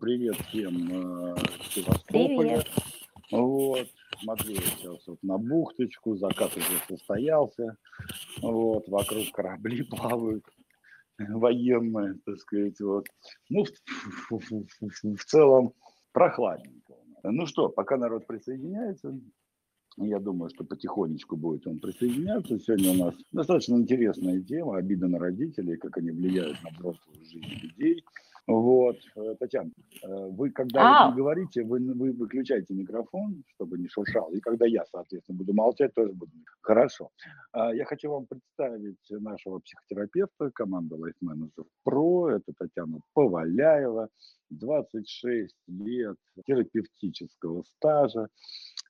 Привет всем э, Севастополя. Вот, смотрю сейчас вот на бухточку, закат уже состоялся. Вот, вокруг корабли плавают военные, так сказать, вот. Ну, в, в, в, в целом прохладненько. Ну что, пока народ присоединяется, я думаю, что потихонечку будет он присоединяться. Сегодня у нас достаточно интересная тема, обида на родителей, как они влияют на взрослую жизнь людей. Вот, э, Татьяна, э, вы когда а. вы говорите, вы, вы выключаете микрофон, чтобы не шуршал, и когда я, соответственно, буду молчать, тоже буду. Хорошо. А, я хочу вам представить нашего психотерапевта команды Life Manager Pro. Это Татьяна Поваляева, 26 лет терапевтического стажа.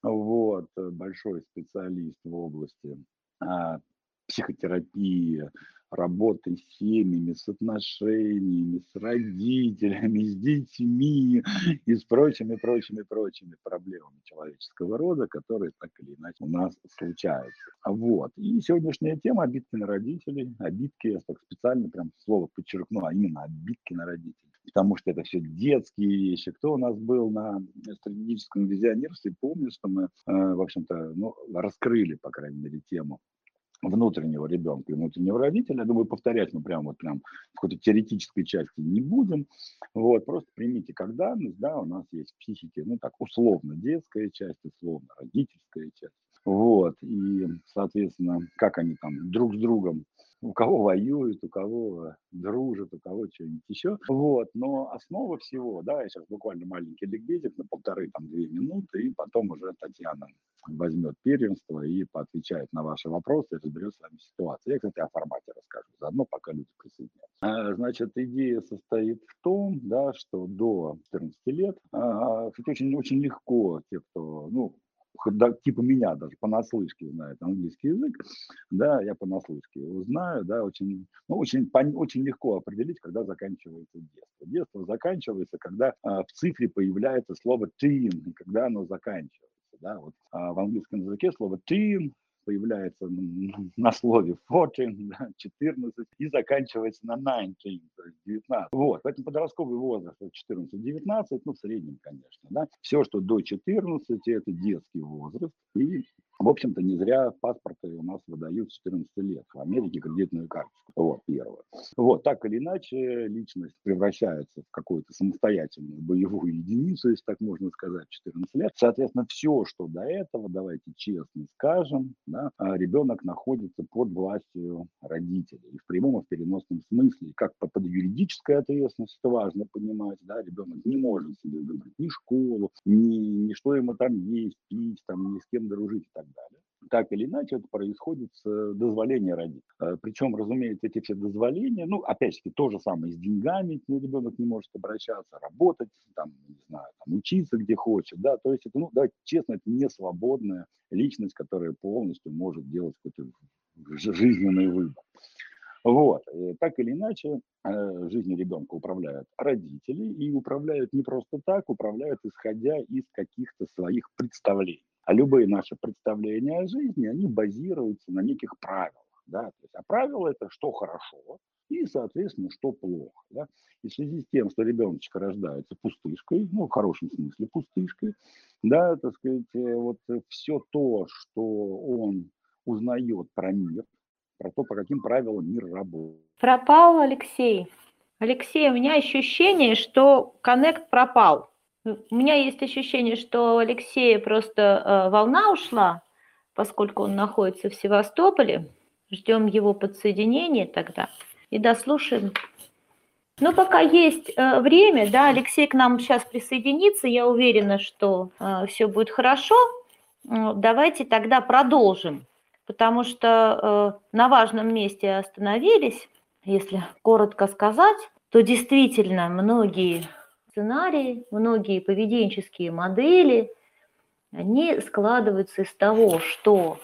Вот, большой специалист в области а, психотерапии, работы с семьями, с отношениями, с родителями, с детьми и с прочими, прочими, прочими проблемами человеческого рода, которые так или иначе у нас случаются. Вот. И сегодняшняя тема обидки на родителей. Обидки, я так специально прям слово подчеркну, а именно обидки на родителей. Потому что это все детские вещи. Кто у нас был на стратегическом визионерстве, помнит, что мы, э, в общем-то, ну, раскрыли, по крайней мере, тему внутреннего ребенка и внутреннего родителя. Я думаю, повторять мы прям вот прям в какой-то теоретической части не будем. Вот, просто примите как данность, да, у нас есть в психике, ну так, условно детская часть, условно родительская часть. Вот, и, соответственно, как они там друг с другом у кого воюют, у кого дружат, у кого что-нибудь еще. Вот, но основа всего, да, я сейчас буквально маленький ликбезик на полторы, там, две минуты, и потом уже Татьяна возьмет первенство и поотвечает на ваши вопросы, разберет с вами ситуацию. Я, кстати, о формате расскажу заодно, пока люди присоединяются. А, значит, идея состоит в том, да, что до 14 лет, а, кстати, очень, очень легко те, кто, ну, типа меня даже понаслышке знает английский язык, да, я понаслышке его знаю, да, очень, ну, очень, очень легко определить, когда заканчивается детство. Детство заканчивается, когда а, в цифре появляется слово teen, когда оно заканчивается, да, вот а, в английском языке слово teen появляется на слове 14, да, 14 и заканчивается на 19, то есть 19. Вот, поэтому подростковый возраст 14-19, ну, в среднем, конечно, да. Все, что до 14, это детский возраст, и в общем-то, не зря паспорты у нас выдают с 14 лет. В Америке кредитную карточку. Вот, первое. Вот, так или иначе, личность превращается в какую-то самостоятельную боевую единицу, если так можно сказать, 14 лет. Соответственно, все, что до этого, давайте честно скажем, да, а ребенок находится под властью родителей. И в прямом и в переносном смысле. Как под юридической ответственностью, это важно понимать, да, ребенок не может себе выбрать ни школу, ни, ни что ему там есть, пить, там, ни с кем дружить и так далее. Так или иначе, это происходит с э, дозволения родителей. Э, Причем, разумеется, эти все дозволения, ну, опять-таки, то же самое с деньгами, ребенок не может обращаться, работать, там, не знаю, там, учиться где хочет, да, то есть это, ну, да, честно, это не свободная личность, которая полностью может делать какой-то жизненный выбор. Вот. И так или иначе, э, жизнью ребенка управляют родители, и управляют не просто так, управляют исходя из каких-то своих представлений. А любые наши представления о жизни, они базируются на неких правилах. Да? То есть, а правила это что хорошо и, соответственно, что плохо. Да? И в связи с тем, что ребеночек рождается пустышкой, ну, в хорошем смысле пустышкой, да, так сказать, э, вот все то, что он узнает про мир, про то, по каким правилам мир работает. Пропал Алексей. Алексей, у меня ощущение, что коннект пропал. У меня есть ощущение, что у Алексея просто э, волна ушла, поскольку он находится в Севастополе. Ждем его подсоединения тогда и дослушаем. Но пока есть э, время, да, Алексей к нам сейчас присоединится, я уверена, что э, все будет хорошо. Давайте тогда продолжим, потому что на важном месте остановились. Если коротко сказать, то действительно многие сценарии, многие поведенческие модели, они складываются из того, что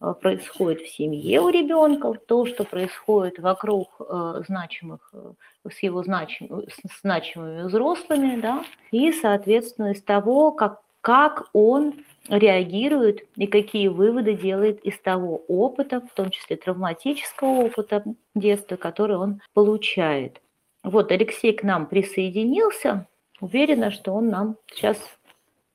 э, происходит в семье у ребенка, то, что происходит вокруг э, значимых, э, с его значим, с значимыми взрослыми, да, и, соответственно, из того, как, как он реагирует и какие выводы делает из того опыта, в том числе травматического опыта детства, который он получает. Вот Алексей к нам присоединился. уверена, что он нам сейчас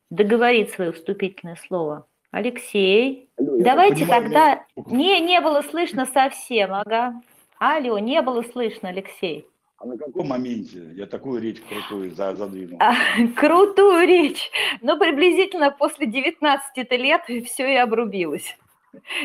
договорит свое вступительное слово. Алексей, Алло, давайте понимаю, тогда... Не, не было слышно совсем, ага. Алло, не было слышно, Алексей. А на каком моменте я такую речь крутую задвинул? А, крутую речь. Ну, приблизительно после 19 лет все и обрубилось.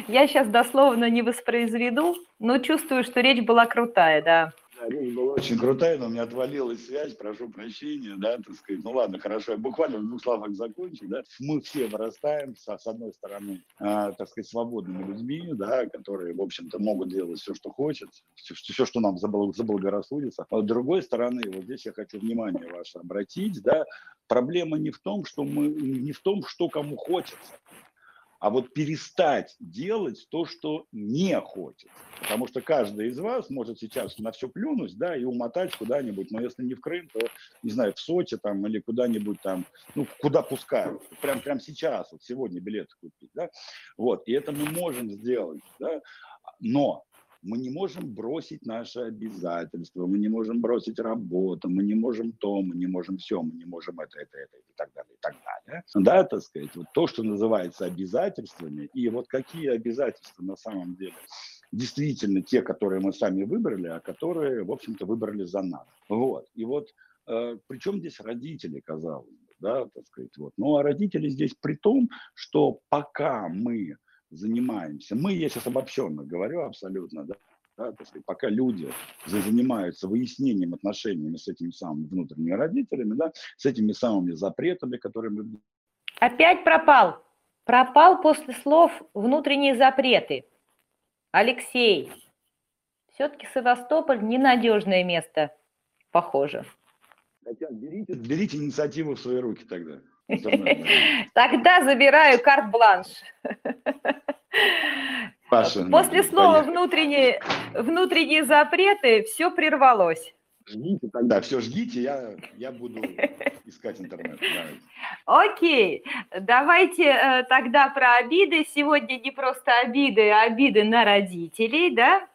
Я сейчас дословно не воспроизведу, но чувствую, что речь была крутая, да. Речь была очень крутая, но у меня отвалилась связь, прошу прощения, да, так сказать. Ну ладно, хорошо, я буквально в двух словах закончу, да. Мы все вырастаем, с, одной стороны, э, так сказать, свободными людьми, да, которые, в общем-то, могут делать все, что хочет, все, все что нам заблагорассудится. А с другой стороны, вот здесь я хочу внимание ваше обратить, да, проблема не в том, что мы, не в том, что кому хочется, а вот перестать делать то, что не хочется. Потому что каждый из вас может сейчас на все плюнуть, да, и умотать куда-нибудь, но если не в Крым, то, не знаю, в Сочи там или куда-нибудь там, ну, куда пускают, прям, прям сейчас, вот сегодня билеты купить, да, вот, и это мы можем сделать, да, но мы не можем бросить наши обязательства, мы не можем бросить работу, мы не можем то, мы не можем все, мы не можем это, это, это и так далее, и так далее. Да, так сказать, вот то, что называется обязательствами, и вот какие обязательства на самом деле действительно те, которые мы сами выбрали, а которые, в общем-то, выбрали за нас. Вот. И вот э, причем здесь родители, казалось бы, да, так сказать, вот. Ну, а родители здесь при том, что пока мы занимаемся, мы, я сейчас обобщенно говорю абсолютно, да, да, так сказать, пока люди занимаются выяснением отношениями с этими самыми внутренними родителями, да, с этими самыми запретами, которые мы... Опять пропал. Пропал после слов внутренние запреты. Алексей, все-таки Севастополь ненадежное место, похоже. Хотя берите, берите инициативу в свои руки тогда. Тогда забираю карт-бланш. Паша, После слова внутренние, внутренние запреты все прервалось. Ждите тогда, все ждите, я, я буду искать интернет. Окей, давайте э, тогда про обиды. Сегодня не просто обиды, а обиды на родителей, да?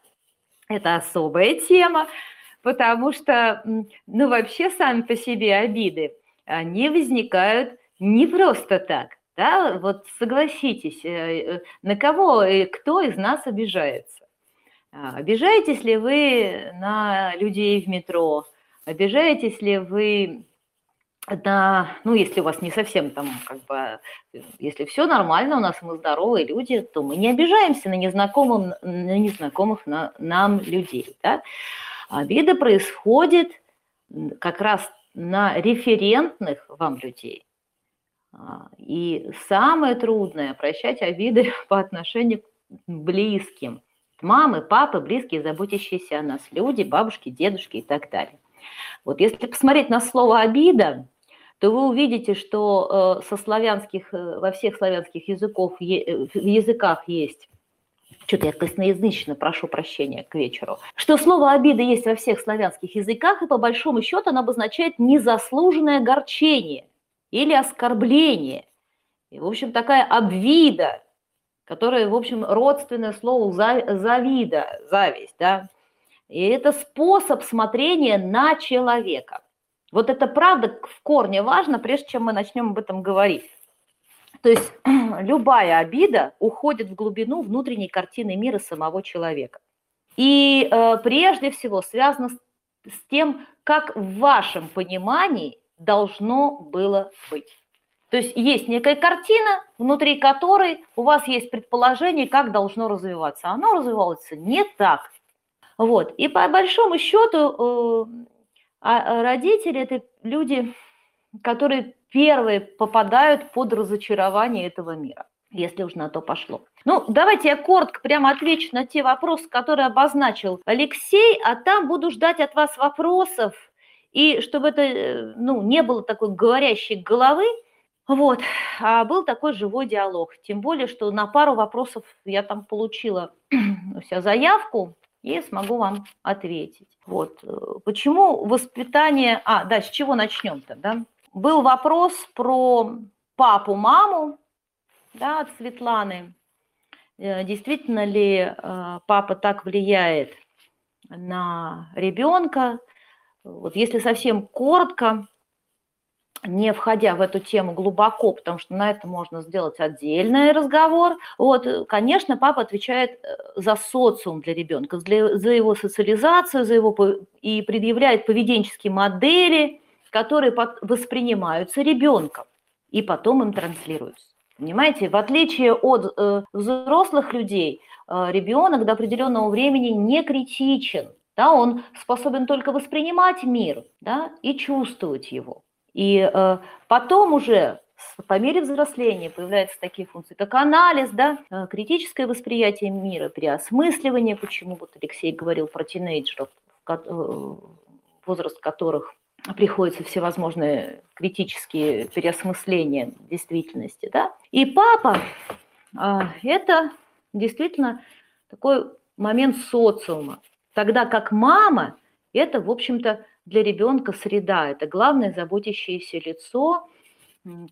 Это особая тема, потому что, ну, вообще сами по себе обиды, они возникают не просто так. Да, вот согласитесь, э, э, на кого и кто из нас обижается? А, обижаетесь ли вы на людей в метро? Обижаетесь ли вы на, ну, если у вас не совсем там, как бы, если все нормально, у нас мы здоровые люди, то мы не обижаемся на незнакомых, на незнакомых на, нам людей, да? Обида происходит как раз на референтных вам людей. А, и самое трудное – прощать обиды по отношению к близким. Мамы, папы, близкие, заботящиеся о нас, люди, бабушки, дедушки и так далее. Вот если посмотреть на слово «обида», то вы увидите, что э, со славянских, э, во всех славянских языков, в языках есть что-то я косноязычно прошу прощения к вечеру, что слово «обида» есть во всех славянских языках, и по большому счету оно обозначает незаслуженное огорчение или оскорбление. И, в общем, такая обвида, которая, в общем, родственное слову завида, зависть, да. И это способ смотрения на человека. Вот это правда в корне важно, прежде чем мы начнем об этом говорить. То есть любая обида уходит в глубину внутренней картины мира самого человека. И э, прежде всего связано с, с тем, как в вашем понимании должно было быть. То есть есть некая картина, внутри которой у вас есть предположение, как должно развиваться. Оно развивается не так. Вот. И по большому счету э, а, родители – это люди, которые первые попадают под разочарование этого мира, если уж на то пошло. Ну, давайте я коротко прямо отвечу на те вопросы, которые обозначил Алексей, а там буду ждать от вас вопросов, и чтобы это э, ну, не было такой говорящей головы, вот, а был такой живой диалог. Тем более, что на пару вопросов я там получила вся заявку и смогу вам ответить. Вот, э, почему воспитание... А, да, с чего начнем-то, да? Был вопрос про папу, маму, да, от Светланы. Э, действительно ли э, папа так влияет на ребенка? Вот если совсем коротко, не входя в эту тему глубоко, потому что на это можно сделать отдельный разговор. Вот, конечно, папа отвечает э, за социум для ребенка, за его социализацию, за его и предъявляет поведенческие модели, которые воспринимаются ребенком и потом им транслируются. Понимаете, в отличие от э, взрослых людей, э, ребенок до определенного времени не критичен. Да, он способен только воспринимать мир да, и чувствовать его. И э, потом уже по мере взросления появляются такие функции, как анализ, да, э, критическое восприятие мира, переосмысливание, почему вот Алексей говорил про тинейджеров, э, возраст которых приходится всевозможные критические переосмысления действительности. Да? И папа э, – это действительно такой момент социума, тогда как мама – это, в общем-то, для ребенка среда, это главное заботящееся лицо,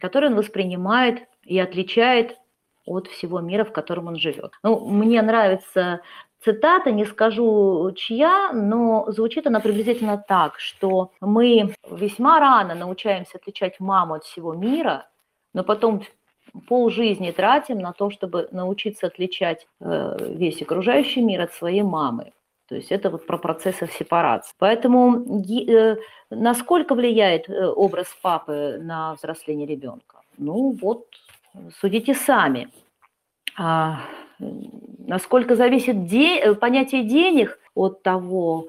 которое он воспринимает и отличает от всего мира, в котором он живет. Ну, мне нравится цитата, не скажу чья, но звучит она приблизительно так, что мы весьма рано научаемся отличать маму от всего мира, но потом полжизни тратим на то, чтобы научиться отличать э, весь окружающий мир от своей мамы. То есть это вот про процессы сепарации. Поэтому э, насколько влияет э, образ папы на взросление ребенка? Ну вот, судите сами. А, насколько зависит де... Э, понятие денег от того,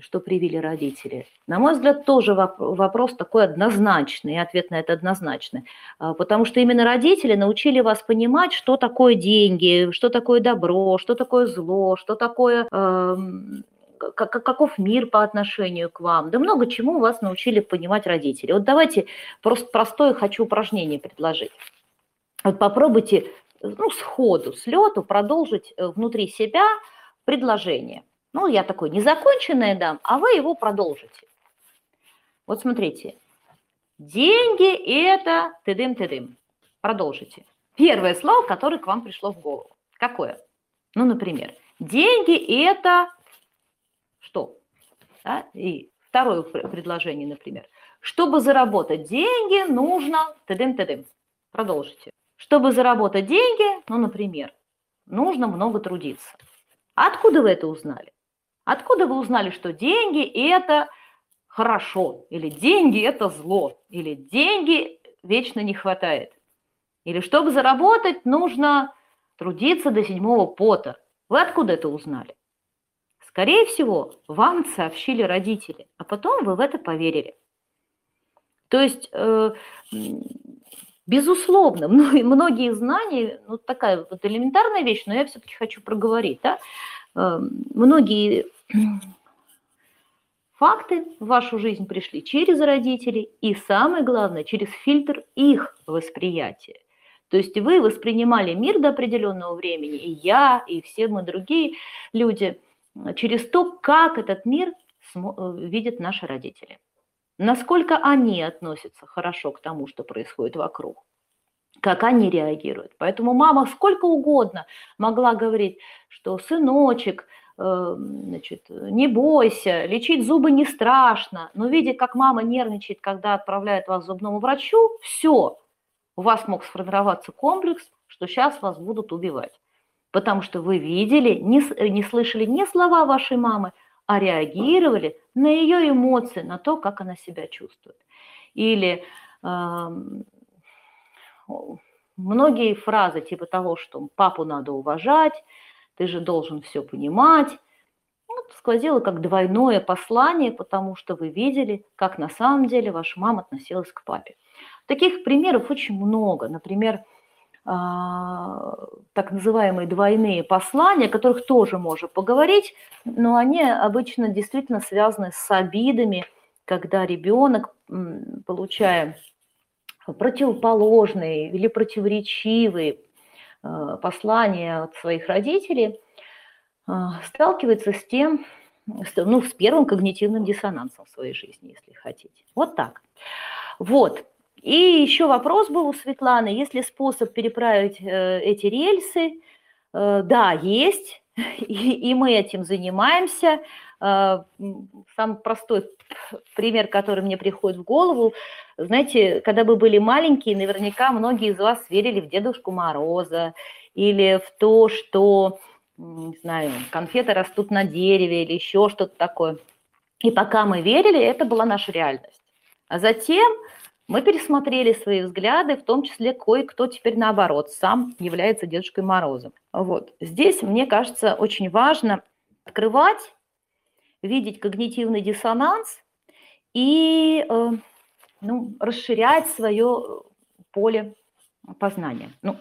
что привили родители? На мой взгляд, тоже вопрос такой однозначный, и ответ на это однозначный. А, потому что именно родители научили вас понимать, что такое деньги, что такое добро, что такое зло, что такое э, каков мир по отношению к вам. Да много чему вас научили понимать родители. Вот давайте просто простое хочу упражнение предложить. Вот попробуйте ну, сходу, с лету продолжить э, внутри себя предложение – ну, я такой незаконченное дам, а вы его продолжите. Вот смотрите. Деньги – это тыдым-тыдым. Продолжите. Первое слово, которое к вам пришло в голову. Какое? Ну, например, деньги – это что? Да? И второе предложение, например. Чтобы заработать деньги, нужно тыдым-тыдым. Продолжите. Чтобы заработать деньги, ну, например, нужно много трудиться. Откуда вы это узнали? Откуда вы узнали, что деньги – это хорошо, или деньги – это зло, или деньги вечно не хватает? Или чтобы заработать, нужно трудиться до седьмого пота. Вы откуда это узнали? Скорее всего, вам сообщили родители, а потом вы в это поверили. То есть, э, безусловно, многие знания, ну такая вот элементарная вещь, но я все-таки хочу проговорить, да, э, многие Факты в вашу жизнь пришли через родителей и, самое главное, через фильтр их восприятия. То есть вы воспринимали мир до определенного времени, и я, и все мы другие люди, через то, как этот мир э, видят наши родители. Насколько они относятся хорошо к тому, что происходит вокруг как они реагируют. Поэтому мама сколько угодно могла говорить, что сыночек, Эм, значит, не бойся, лечить зубы не страшно. Но видя, как мама нервничает, когда отправляет вас к зубному врачу, все, у вас мог сформироваться комплекс, что сейчас вас будут убивать. Потому что вы видели, не, не слышали ни слова вашей мамы, а реагировали на ее эмоции, на то, как она себя чувствует. Или э, многие фразы типа того, что папу надо уважать, ты же должен все понимать. Вот, сквозило как двойное послание, потому что вы видели, как на самом деле ваша мама относилась к папе. Таких примеров очень много. Например, так называемые двойные послания, о которых тоже можно поговорить, но они обычно действительно связаны с обидами, когда ребенок, получая противоположные или противоречивые Э, послание от своих родителей, э, сталкивается с тем, ну, с первым когнитивным диссонансом в своей жизни, если хотите. Вот так. Вот. И еще вопрос был у Светланы, есть ли способ переправить э, эти рельсы? Да, есть, и, и мы этим занимаемся. а, самый простой пример, который мне приходит в голову. Знаете, когда вы были маленькие, наверняка многие из вас верили в Дедушку Мороза или в то, что, не знаю, конфеты растут на дереве или еще что-то такое. И пока мы верили, это была наша реальность. А затем мы пересмотрели свои взгляды, в том числе кое-кто теперь наоборот, сам является Дедушкой Морозом. Вот. Здесь, мне кажется, очень важно открывать видеть когнитивный диссонанс и э, ну, расширять свое поле познания. Ну,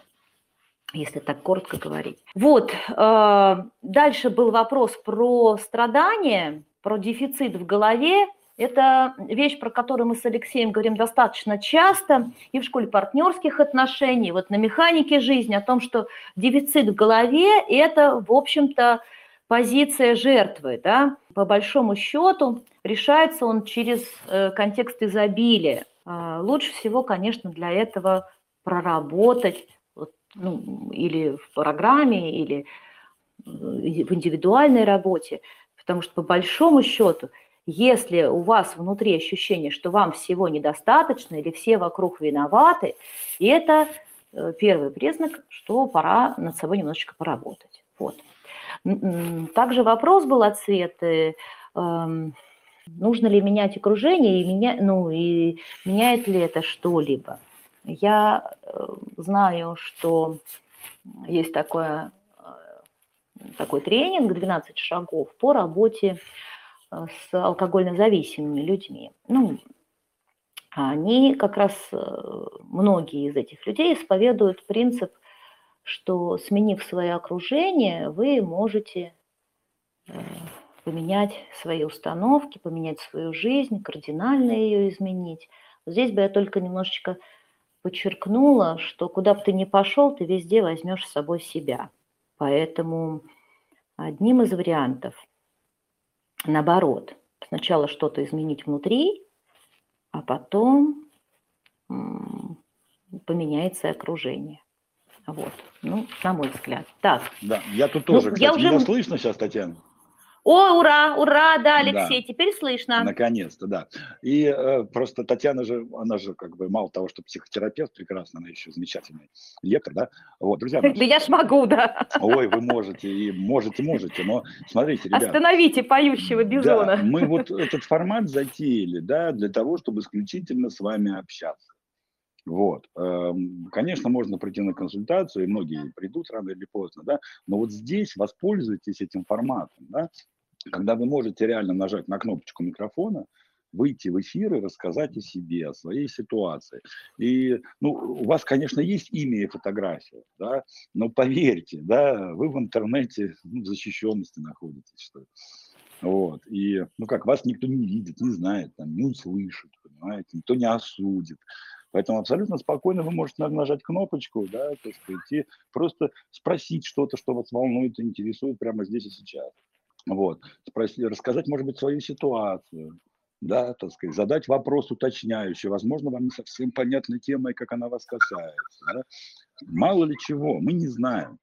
если так коротко говорить. Вот, э, дальше был вопрос про страдания, про дефицит в голове. Это вещь, про которую мы с Алексеем говорим достаточно часто и в школе партнерских отношений, вот на механике жизни, о том, что дефицит в голове – это, в общем-то, позиция жертвы, да, по большому счету решается он через э, контекст изобилия. Э, лучше всего, конечно, для этого проработать ну, или в программе, или э, в индивидуальной работе, потому что по большому счету, если у вас внутри ощущение, что вам всего недостаточно или все вокруг виноваты, это э, первый признак, что пора над собой немножечко поработать. Вот. Также вопрос был от Светы, эм, нужно ли менять окружение и, меня, ну, и меняет ли это что-либо. Я э, знаю, что есть такое, э, такой тренинг «12 шагов» по работе с алкогольно зависимыми людьми. Ну, они как раз, многие из этих людей исповедуют принцип что сменив свое окружение, вы можете э, поменять свои установки, поменять свою жизнь, кардинально ее изменить. Здесь бы я только немножечко подчеркнула, что куда бы ты ни пошел, ты везде возьмешь с собой себя. Поэтому одним из вариантов, наоборот, сначала что-то изменить внутри, а потом поменяется окружение. Вот, ну, на мой взгляд. Так. Да, я тут тоже, ну, кстати, я уже... меня слышно сейчас, Татьяна? О, ура, ура, да, Алексей, да. теперь слышно. Наконец-то, да. И э, просто Татьяна же, она же как бы мало того, что психотерапевт прекрасно, она еще замечательный лектор, да. Вот, друзья. Да я ж могу, да. Ой, вы можете, и можете, можете, но смотрите, ребята. Остановите поющего бизона. Да, мы вот этот формат затеяли, да, для того, чтобы исключительно с вами общаться. Вот. Эм, конечно, можно прийти на консультацию, и многие придут рано или поздно, да, но вот здесь воспользуйтесь этим форматом, да, когда вы можете реально нажать на кнопочку микрофона, выйти в эфир и рассказать о себе, о своей ситуации. И, ну, у вас, конечно, есть имя и фотография, да, но поверьте, да, вы в интернете ну, в защищенности находитесь, что ли. Вот. И, ну как, вас никто не видит, не знает, там, не услышит, понимаете, никто не осудит. Поэтому абсолютно спокойно вы можете нажать кнопочку, да, так сказать, и просто спросить что-то, что вас волнует, интересует прямо здесь и сейчас. Вот. Спросить, рассказать, может быть, свою ситуацию, да, так сказать, задать вопрос уточняющий, возможно, вам не совсем понятна тема и как она вас касается. Да? Мало ли чего, мы не знаем.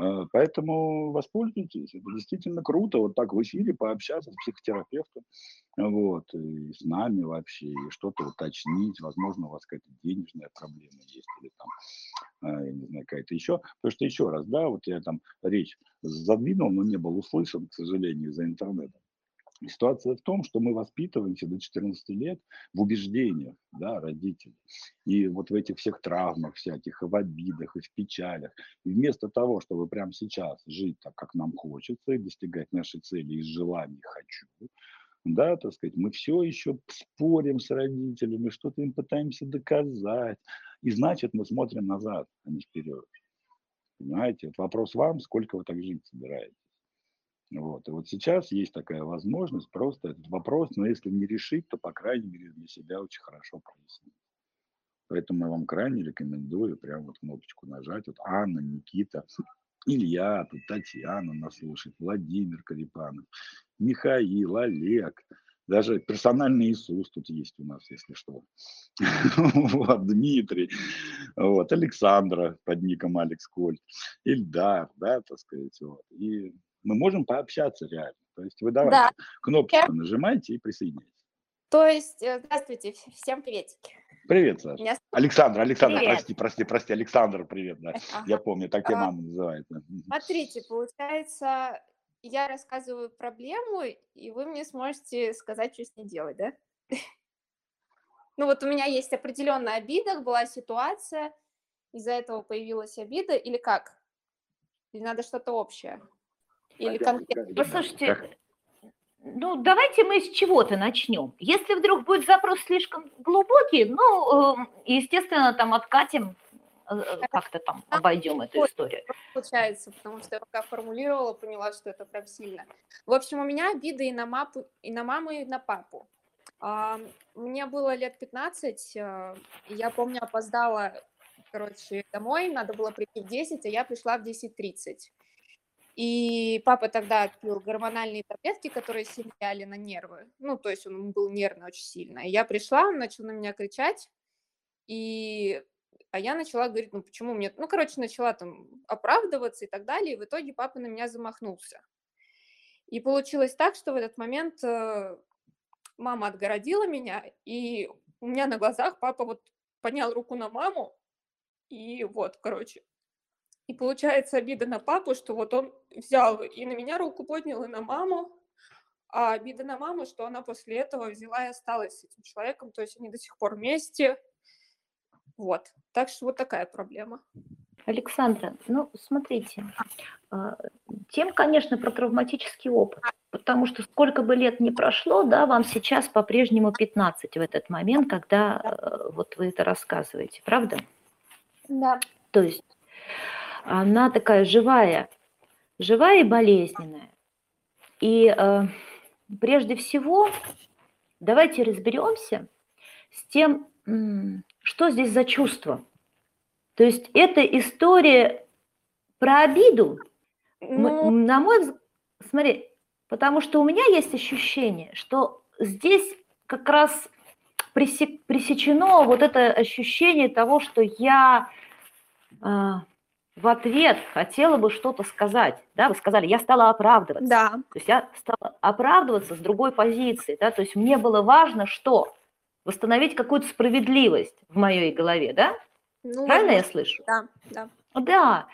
А, поэтому воспользуйтесь. Это действительно круто вот так в эфире пообщаться с психотерапевтом, вот, и с нами вообще, и что-то уточнить. Возможно, у вас какая-то денежная проблема есть или там, я не знаю, какая-то еще. Потому что еще раз, да, вот я там речь задвинул, но не был услышан, к сожалению, за интернетом. Ситуация в том, что мы воспитываемся до 14 лет в убеждениях да, родителей. И вот в этих всех травмах всяких, и в обидах, и в печалях. И вместо того, чтобы прямо сейчас жить так, как нам хочется, и достигать нашей цели из желаний «хочу», да, так сказать, мы все еще спорим с родителями, что-то им пытаемся доказать. И значит, мы смотрим назад, а не вперед. Понимаете? Вопрос вам, сколько вы так жить собираетесь. Вот. И вот сейчас есть такая возможность просто этот вопрос, но если не решить, то, по крайней мере, для себя очень хорошо прояснить. Поэтому я вам крайне рекомендую прям вот кнопочку нажать. Вот Анна, Никита, Илья, тут Татьяна нас слушает, Владимир Карипанов, Михаил, Олег, даже персональный Иисус тут есть у нас, если что. Вот, Дмитрий, вот, Александра под ником Алекс Коль, Ильдар, да, так сказать, вот. И мы можем пообщаться реально. То есть вы давайте да. кнопочку нажимайте и присоединяйтесь. То есть, э, здравствуйте, всем приветики. Привет, Саша. Меня... Александр, Александр, привет. прости, прости, прости, Александр, привет, да. Ага. Я помню, так тебя а, мама называет. Смотрите, получается, я рассказываю проблему, и вы мне сможете сказать, что с ней делать, да? Ну вот у меня есть определенная обида, была ситуация, из-за этого появилась обида, или как? Или надо что-то общее? Или конкретно? Послушайте, ну, давайте мы с чего-то начнем. Если вдруг будет запрос слишком глубокий, ну, эм, естественно, там откатим, э, э, как-то там обойдем эту историю. Получается, потому что я пока формулировала, поняла, что это прям сильно. В общем, у меня обиды и на, мапу, и на маму, и на папу. Мне было лет 15, э, я помню, опоздала, короче, домой, надо было прийти в 10, а я пришла в 10.30. И папа тогда пил гормональные таблетки, которые сильно на нервы. Ну, то есть он был нервный очень сильно. И я пришла, он начал на меня кричать, и... а я начала говорить, ну, почему мне... Ну, короче, начала там оправдываться и так далее, и в итоге папа на меня замахнулся. И получилось так, что в этот момент э, мама отгородила меня, и у меня на глазах папа вот поднял руку на маму, и вот, короче, и получается обида на папу, что вот он взял и на меня руку поднял, и на маму. А обида на маму, что она после этого взяла и осталась с этим человеком. То есть они до сих пор вместе. Вот. Так что вот такая проблема. Александра, ну, смотрите, а, тем, конечно, про травматический опыт, потому что сколько бы лет ни прошло, да, вам сейчас по-прежнему 15 в этот момент, когда э, вот вы это рассказываете, правда? Да. То есть она такая живая, живая и болезненная. И э, прежде всего давайте разберемся с тем, что здесь за чувство. То есть это история про обиду. Ну... На мой взгляд, смотри, потому что у меня есть ощущение, что здесь как раз пресечено вот это ощущение того, что я а, в ответ хотела бы что-то сказать, да, вы сказали, я стала оправдываться. Да. То есть я стала оправдываться с другой позиции, да, то есть мне было важно что? Восстановить какую-то справедливость в моей голове, да? Ну, Правильно я слышу? Да, да. Да.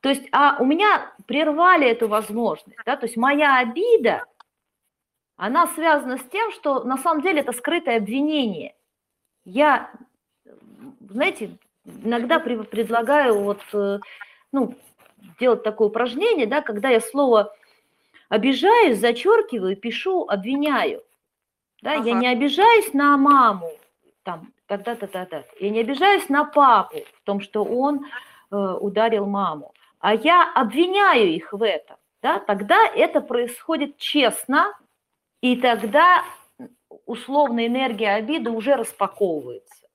То есть, а у меня прервали эту возможность, да, то есть моя обида, она связана с тем, что на самом деле это скрытое обвинение. Я, знаете, иногда предлагаю вот э, ну, делать такое упражнение, да, когда я слово обижаюсь, зачеркиваю, пишу, обвиняю. Да, ага. Я не обижаюсь на маму, там, тогда-то, тогда. Я не обижаюсь на папу в том, что он э, ударил маму, а я обвиняю их в этом. Да, тогда это происходит честно, и тогда условная энергия обиды уже распаковывается.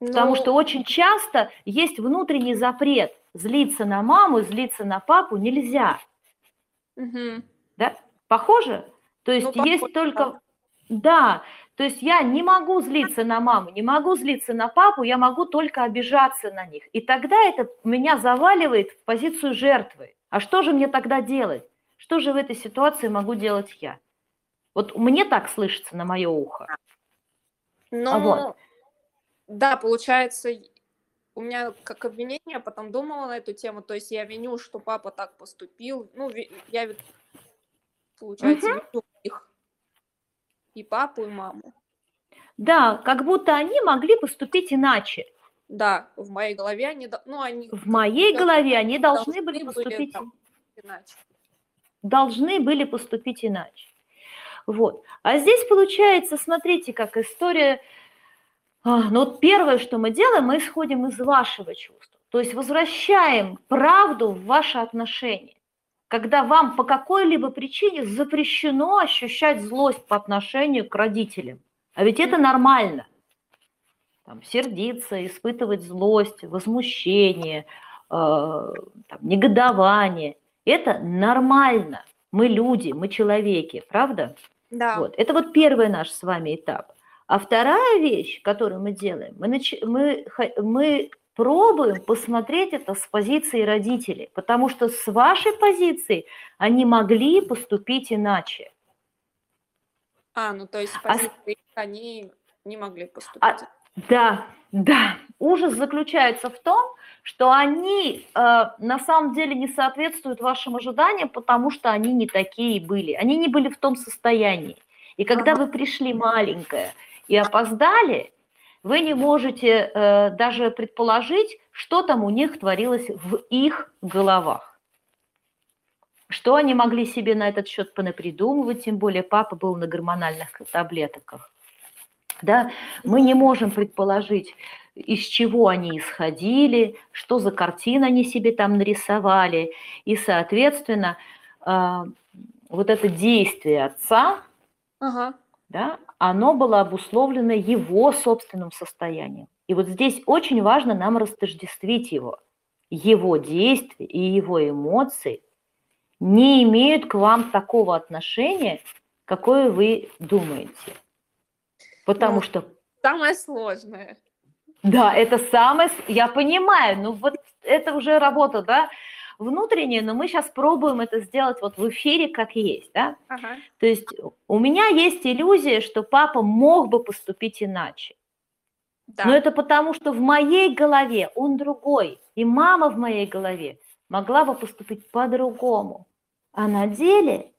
Но... Потому ну что очень часто есть внутренний запрет злиться на маму, злиться на папу нельзя. Угу. Да? Похоже? То есть ну, есть только... Да, то есть я не могу злиться на маму, не могу злиться на папу, я могу только обижаться на них. И тогда это меня заваливает в позицию жертвы. А что же мне тогда делать? Что же в этой ситуации могу делать я? Вот мне так слышится на мое ухо. Ну, а вот. да, получается, у меня как обвинение, потом думала на эту тему, то есть я виню, что папа так поступил, ну, я ведь, получается, угу. виню их, и папу, и маму. Да, как будто они могли поступить иначе. Да, в моей голове они, ну, они... В моей голове они должны, должны были поступить были, там, иначе. Должны были поступить иначе. Вот. А здесь получается, смотрите, как история а, Но вот первое, что мы делаем, мы исходим из вашего чувства. То есть возвращаем правду в ваши отношения. Когда вам по какой-либо причине запрещено ощущать злость по отношению к родителям. А ведь это нормально. Там, сердиться, испытывать злость, возмущение, э, там, негодование. Это нормально. Мы люди, мы человеки, правда? Да. Вот. Это вот первый наш с вами этап. А вторая вещь, которую мы делаем, мы, нач... мы, мы пробуем посмотреть это с позиции родителей, потому что с вашей позиции они могли поступить иначе. А, ну то есть с А позиции они не могли поступить. А, да, да. Ужас заключается в том, что они э, на самом деле не соответствуют вашим ожиданиям, потому что они не такие были. Они не были в том состоянии. И когда вы пришли маленькая и опоздали, вы не можете э, даже предположить, что там у них творилось в их головах. Что они могли себе на этот счет понапридумывать, тем более папа был на гормональных таблетках. Да, мы не можем предположить, из чего они исходили, что за картины они себе там нарисовали. И, соответственно, а, вот это действие отца, Ага. да, оно было обусловлено его собственным состоянием. И вот здесь очень важно нам растождествить его. Его действия и его эмоции не имеют к вам такого отношения, какое вы думаете. Потому Ну, что Самое сложное. да, это самое, я понимаю, ну вот это уже работа, да, внутренняя, но мы сейчас пробуем это сделать вот в эфире как есть, да. Ага. То есть у меня есть иллюзия, что папа мог бы поступить иначе. Да. Но это потому, что в моей голове он другой, и мама в моей голове могла бы поступить по-другому. А на деле,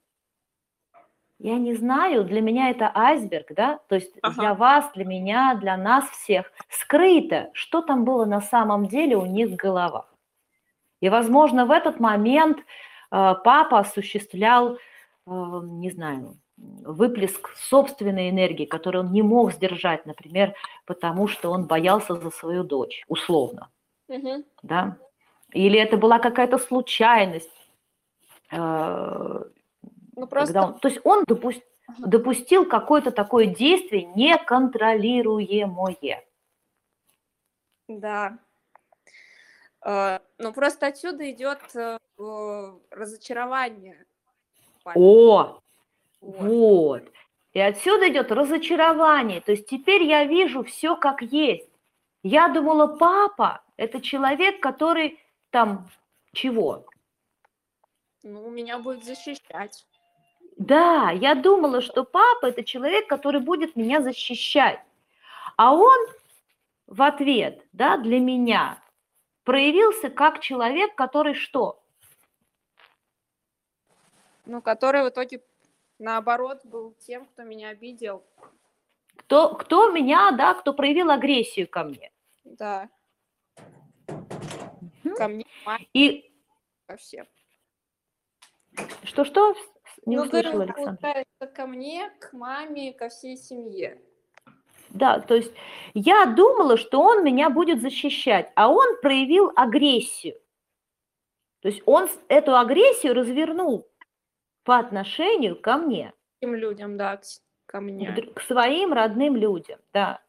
я не знаю, для меня это айсберг, да, то есть Ага. для вас, для меня, для нас всех скрыто, что там было на самом деле у них в головах. И, возможно, в этот момент э, папа осуществлял, э, не знаю, выплеск собственной энергии, которую он не мог сдержать, например, потому что он боялся за свою дочь, условно, Мгм. да? Или это была какая-то случайность, э, Ну просто когда он, то есть он допус- Ага. допустил какое-то такое действие неконтролируемое. Да. Ну, просто отсюда идет э, разочарование. О, Вот. Вот. И отсюда идет разочарование. То есть теперь я вижу все как есть. Я думала, папа – это человек, который там чего? Ну, меня будет защищать. Да, я думала, что папа – это человек, который будет меня защищать. А он в ответ, да, для меня проявился как человек, который что? Ну, который в итоге, наоборот, был тем, кто меня обидел. Кто, кто меня, да, кто проявил агрессию ко мне. Да. Мгм. Ко мне, И ко всем. что-что? Не ну, услышала, говорю, Александр. получается, ко мне, к маме, ко всей семье. Да, то есть я думала, что он меня будет защищать, а он проявил агрессию. То есть он эту агрессию развернул по отношению ко мне, Тем людям, да, к, ко к, мне. к своим родным людям, да.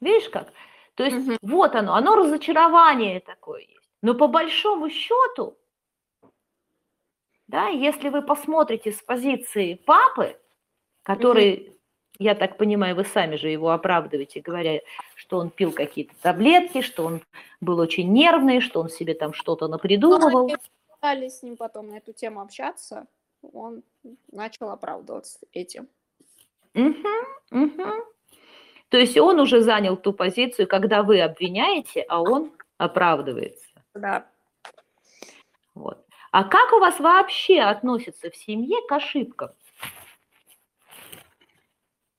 Видишь как? То есть Мгм. вот оно, оно разочарование такое есть. Но по большому счету, да, если вы посмотрите с позиции папы, который, я так понимаю, вы сами же его оправдываете, говоря, что он пил какие-то таблетки, что он был очень нервный, что он себе там что-то напридумывал. мы пытались с ним потом на эту тему общаться. Он начал оправдываться этим. Мгм, мгм. То есть он уже занял ту позицию, когда вы обвиняете, а он оправдывается. Да. Вот. А как у вас вообще относятся в семье к ошибкам?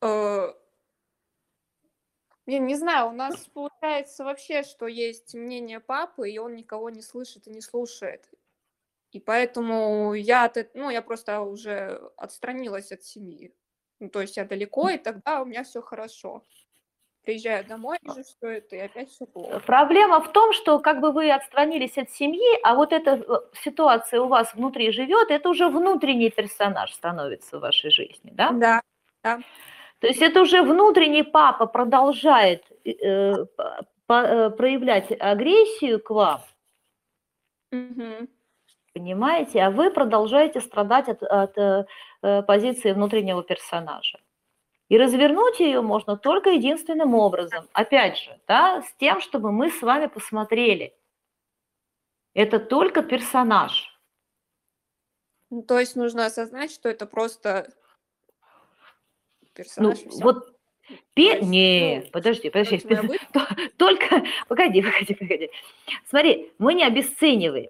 Э, Я не знаю, у нас получается вообще, что есть мнение папы, и он никого не слышит и не слушает. И поэтому я от ну, я просто уже отстранилась от семьи. Ну, то есть я далеко, и тогда у меня все хорошо. Приезжаю домой, вижу все это, и опять все плохо. Проблема в том, что как бы вы отстранились от семьи, а вот эта э, ситуация у вас внутри живет, это уже внутренний персонаж становится в вашей жизни, да? Да, То есть это уже внутренний папа продолжает э, по- э, проявлять агрессию к вам, понимаете, а вы продолжаете страдать от, от, э, э, позиции внутреннего персонажа. И развернуть ее можно только единственным образом. Опять же, да, с тем, чтобы мы с вами посмотрели. Это только персонаж. Ну, то есть нужно осознать, что это просто персонаж. и всё. вот Пе... есть, Не, ну, подожди, подожди. Только, погоди, погоди, погоди. Смотри, мы не обесцениваем.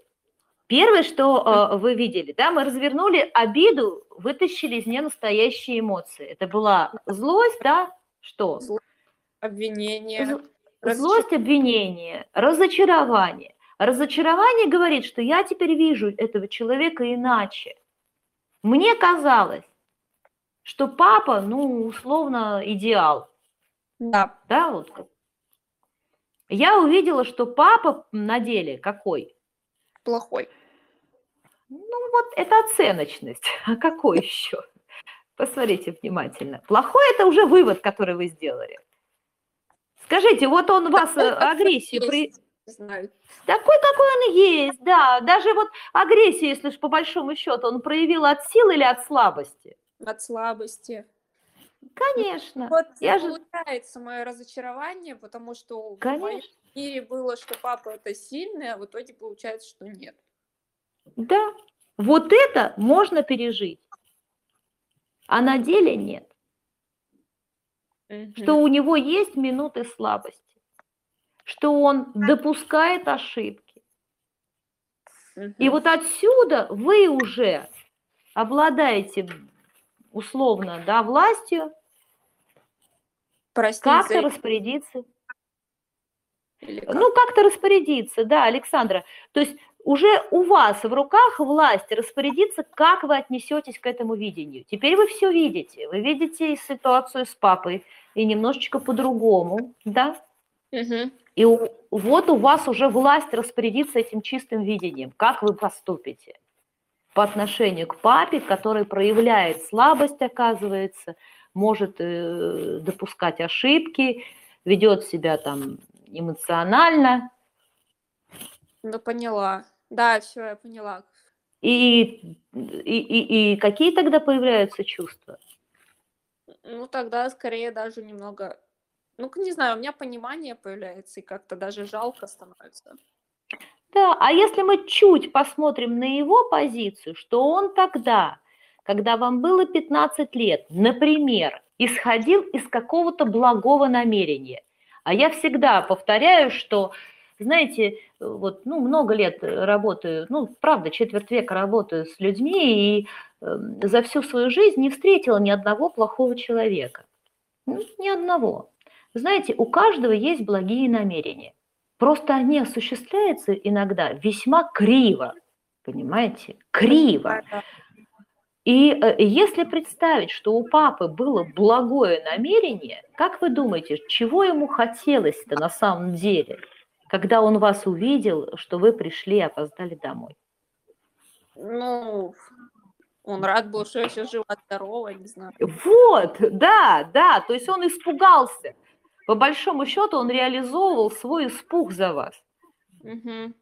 Первое, что э, вы видели, да, мы развернули обиду, вытащили из нее настоящие эмоции. Это была злость, да, что? обвинение. Злость, обвинение, разочарование. Разочарование говорит, что я теперь вижу этого человека иначе. Мне казалось, что папа, ну, условно, идеал. Да, Да, вот. Я увидела, что папа на деле какой? плохой. Ну, вот это оценочность. А какой еще? Посмотрите внимательно. Плохой – это уже вывод, который вы сделали. Скажите, вот он вас э, агрессию при... Знаю. Такой, какой он есть, да. Даже вот агрессию, если ж по большому счету, он проявил от силы или от слабости? От слабости. Конечно. Вот Я и же- получается мое разочарование, потому что в Конечно. моем мире было, что папа это сильный, а в итоге получается, что нет. Да. Вот это можно пережить. А на деле нет. что у него есть минуты слабости, что он допускает ошибки. Мгм. И вот отсюда вы уже обладаете условно да, властью как-то за- распорядиться. или как? Ну, как-то распорядиться, да, Александра. То есть уже у вас в руках власть распорядиться, как вы отнесетесь к этому видению. Теперь вы все видите. Вы видите ситуацию с папой, и немножечко по-другому, да? Мгм. И у- вот у вас уже власть распорядиться этим чистым видением. Как вы поступите по отношению к папе, который проявляет слабость, оказывается, может э, допускать ошибки, ведет себя там эмоционально. Ну, поняла. Да, все, я поняла. И, и, и, и какие тогда появляются чувства? Ну, тогда скорее даже немного... Ну, не знаю, у меня понимание появляется, и как-то даже жалко становится. Да, а если мы чуть посмотрим на его позицию, что он тогда, когда вам было 15 лет, например, исходил из какого-то благого намерения. А я всегда повторяю, что, знаете, вот, ну, много лет работаю, ну, правда, четверть века работаю с людьми, и э, за всю свою жизнь не встретила ни одного плохого человека. Ну, ни одного. Знаете, у каждого есть благие намерения. Просто они осуществляются иногда весьма криво, понимаете? Криво. Да, И э, если представить, что у папы было благое намерение, как вы думаете, чего ему хотелось-то на самом деле, когда он вас увидел, что вы пришли и опоздали домой? Ну, он рад был, что я еще жива-здорова, не знаю. Вот, да, да, то есть он испугался. По большому счету он реализовывал свой испуг за вас. Мгм.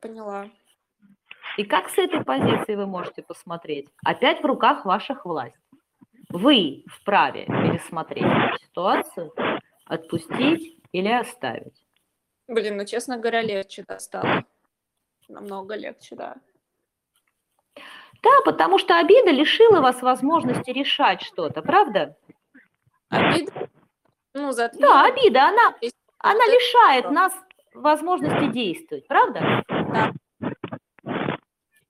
Поняла. И как с этой позиции вы можете посмотреть? Опять в руках ваших власть. Вы вправе пересмотреть эту ситуацию, отпустить или оставить. Блин, ну, честно говоря, легче да, стало. Намного легче, да. Да, потому что обида лишила вас возможности решать что-то, правда? Обида, ну, за Да, обида, она, она лишает нас возможности действовать, правда?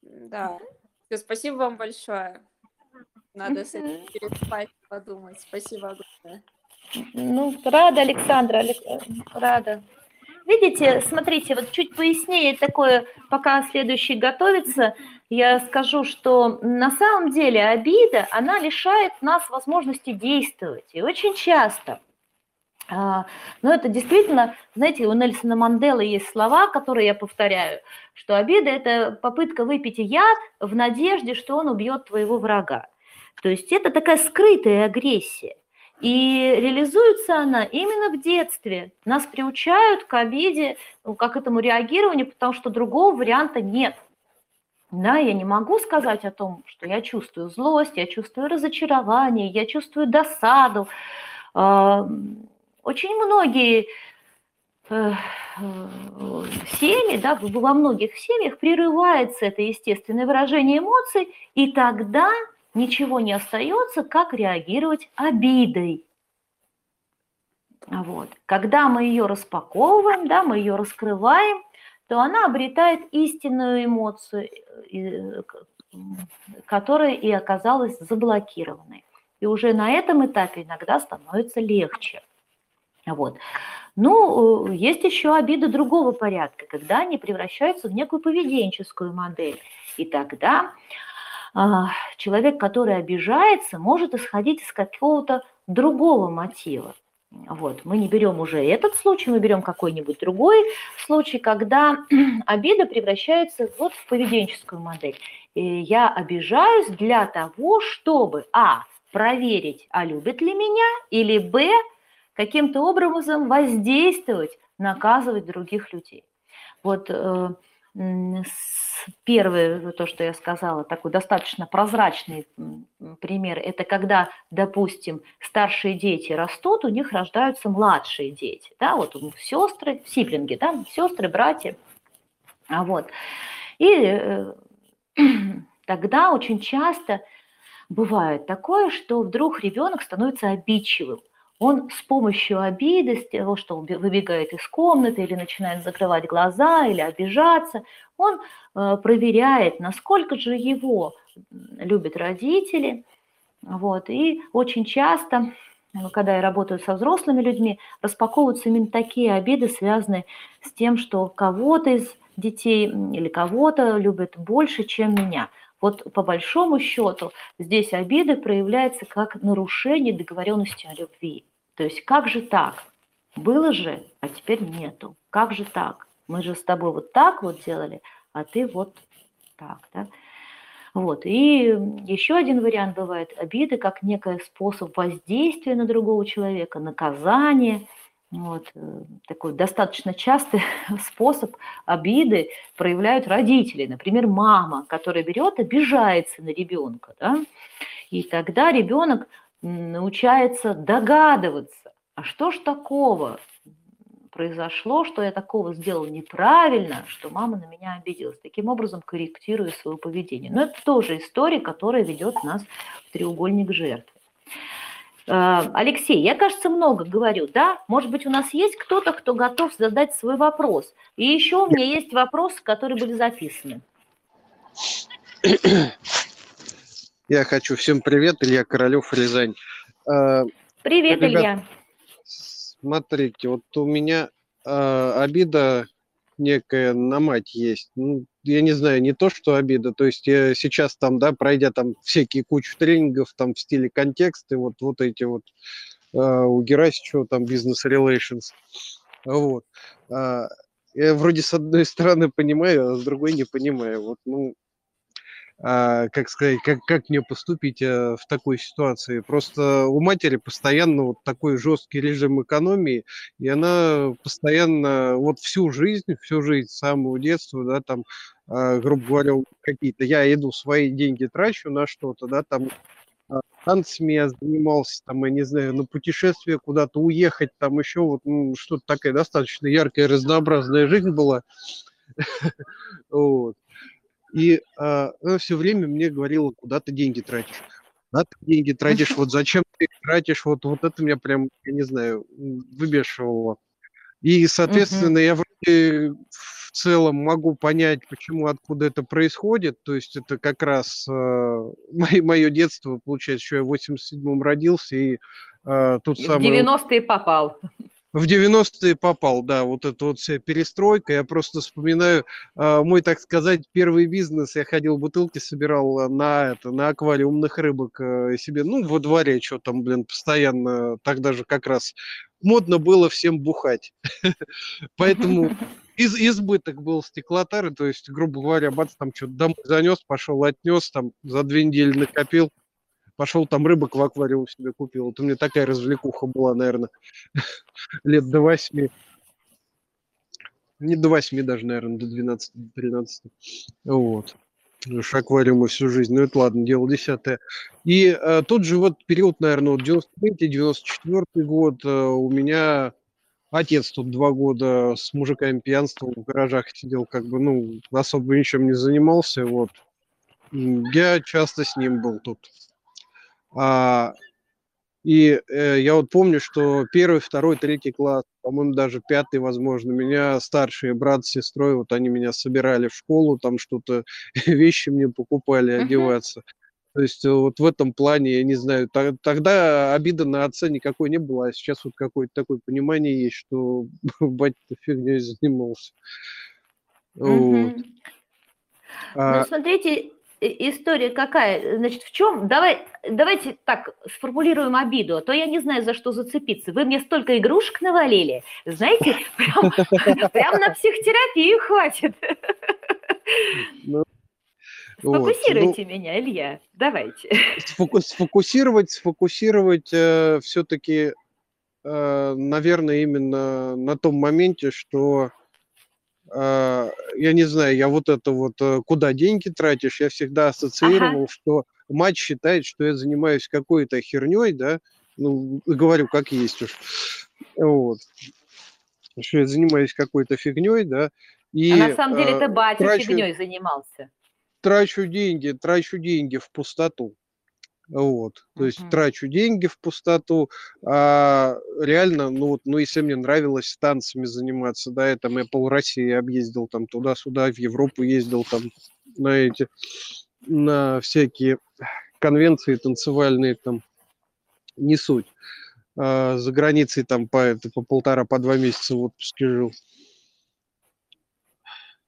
Да. Всё, спасибо вам большое. Надо с этим Мгм. переспать, подумать. Спасибо огромное. Ну, рада, Александра, Алек- э, рада. Видите, смотрите, вот чуть пояснее такое, пока следующий готовится, я скажу, что на самом деле обида, она лишает нас возможности действовать. И очень часто, а, ну это действительно, знаете, у Нельсона Манделы есть слова, которые я повторяю, что обида – это попытка выпить яд в надежде, что он убьет твоего врага. То есть это такая скрытая агрессия. И реализуется она именно в детстве. Нас приучают к обиде, ну, как этому реагированию, потому что другого варианта нет. Да, я не могу сказать о том, что я чувствую злость, я чувствую разочарование, я чувствую досаду. А, очень многие э, семьи, да, во многих семьях прерывается это естественное выражение эмоций, и тогда ничего не остается, как реагировать обидой. Вот. Когда мы ее распаковываем, да, мы ее раскрываем, то она обретает истинную эмоцию, э, которая и оказалась заблокированной. И уже на этом этапе иногда становится легче. Вот. Ну, э, есть еще обиды другого порядка, когда они превращаются в некую поведенческую модель. И тогда а, человек, который обижается, может исходить из какого-то другого мотива. Вот. Мы не берем уже этот случай, мы берем какой-нибудь другой случай, когда обида превращается вот в поведенческую модель. И я обижаюсь для того, чтобы, а, проверить, а любят ли меня, или, б, каким-то образом воздействовать, наказывать других людей. Вот э, Первое, то, что я сказала, такой достаточно прозрачный пример, это когда, допустим, старшие дети растут, у них рождаются младшие дети, да, вот сестры, сиблинги, да, сестры, братья, а вот. И э, тогда очень часто бывает такое, что вдруг ребенок становится обидчивым, он с помощью обиды, с того, что он выбегает из комнаты или начинает закрывать глаза или обижаться, он э, проверяет, насколько же его любят родители. Вот. И очень часто, ну, когда я работаю со взрослыми людьми, распаковываются именно такие обиды, связанные с тем, что кого-то из детей или кого-то любят больше, чем меня. Вот по большому счету здесь обида проявляется как нарушение договоренности о любви. То есть как же так? Было же, а теперь нету. Как же так? Мы же с тобой вот так вот делали, а ты вот так, да? Вот. И еще один вариант бывает обиды как некий способ воздействия на другого человека, наказание. Вот. Э, такой достаточно частый способ обиды проявляют родители. Например, мама, которая берет, обижается на ребенка. Да? И тогда ребенок научается догадываться, а что ж такого произошло, что я такого сделал неправильно, что мама на меня обиделась. Таким образом, корректируя свое поведение. Но это тоже история, которая ведет нас в треугольник жертвы. Э, Алексей, я, кажется, много говорю, да? Может быть, у нас есть кто-то, кто готов задать свой вопрос? И еще у меня есть вопросы, которые были записаны. Я хочу всем привет, Илья Королев, Рязань. А, привет, Ребят, Илья. Смотрите, вот у меня э, обида некая на мать есть. Ну, я не знаю, не то, что обида. То есть я сейчас там, да, пройдя там всякие кучу тренингов там в стиле контексты, вот, вот эти вот э, у Герасичева там бизнес-релейшнс. Вот. А, я вроде с одной стороны понимаю, а с другой не понимаю. Вот, ну, как сказать, как, как мне поступить а, в такой ситуации. Просто у матери постоянно вот такой жесткий режим экономии, и она постоянно вот всю жизнь, всю жизнь с самого детства, да, там, а, грубо говоря, какие-то, я иду свои деньги трачу на что-то, да, там, танцами я занимался, там, я не знаю, на путешествие куда-то уехать, там еще вот ну, что-то такая достаточно яркая, разнообразная жизнь была. Вот. И э, она все время мне говорила, куда ты деньги тратишь. Куда ты деньги тратишь, вот зачем ты их тратишь, вот, вот это меня прям, я не знаю, выбешивало. И, соответственно, я вроде в целом могу понять, почему, откуда это происходит. То есть это как раз э, мое, мое детство, получается, что я в 87-м родился, и э, тут самое... В 90-е попал в 90-е попал, да, вот эта вот вся перестройка. Я просто вспоминаю э, мой, так сказать, первый бизнес. Я ходил бутылки, собирал на это, на аквариумных рыбок э, себе, ну, во дворе, что там, блин, постоянно, тогда же как раз модно было всем бухать. Поэтому из, избыток был стеклотары, то есть, грубо говоря, бац, там что-то домой занес, пошел, отнес, там за две недели накопил, пошел там рыбок в аквариум себе купил. Вот у меня такая развлекуха была, наверное, лет до восьми. Не до восьми даже, наверное, до 12-13. Вот. Уж аквариумы всю жизнь. Ну, это ладно, дело десятое. И э, тот же вот период, наверное, вот 93-94 год, э, у меня отец тут два года с мужиками пьянствовал, в гаражах сидел, как бы, ну, особо ничем не занимался, вот. Я часто с ним был тут. А, и э, я вот помню, что первый, второй, третий класс, по-моему, даже пятый, возможно, меня старшие брат с сестрой, вот они меня собирали в школу, там что-то, вещи мне покупали одеваться. То есть э, вот в этом плане, я не знаю, тогда обида на отца никакой не было, а сейчас вот какое-то такое понимание есть, что батя фигней занимался. Вот. А... Ну, смотрите, история какая? Значит, в чем? Давай, давайте так сформулируем обиду, а то я не знаю, за что зацепиться. Вы мне столько игрушек навалили, знаете, прям, прям на психотерапию хватит. Ну, Сфокусируйте вот, ну, меня, Илья, давайте. Сфокусировать, сфокусировать э, все-таки, э, наверное, именно на том моменте, что я не знаю, я вот это вот, э, куда деньги тратишь, я всегда ассоциировал, ага. что мать считает, что я занимаюсь какой-то херней, да, ну, говорю, как есть уж, вот, что я занимаюсь какой-то фигней, да, и... А на самом деле это батя трачу, фигней занимался. Трачу деньги, трачу деньги в пустоту. Вот, то есть uh-huh. трачу деньги в пустоту, а реально, ну вот, ну если мне нравилось танцами заниматься, да, я там я пол России объездил там туда-сюда, в Европу ездил там на эти, на всякие конвенции танцевальные там, не суть. А, за границей там по, это, по полтора, по два месяца в отпуске жил.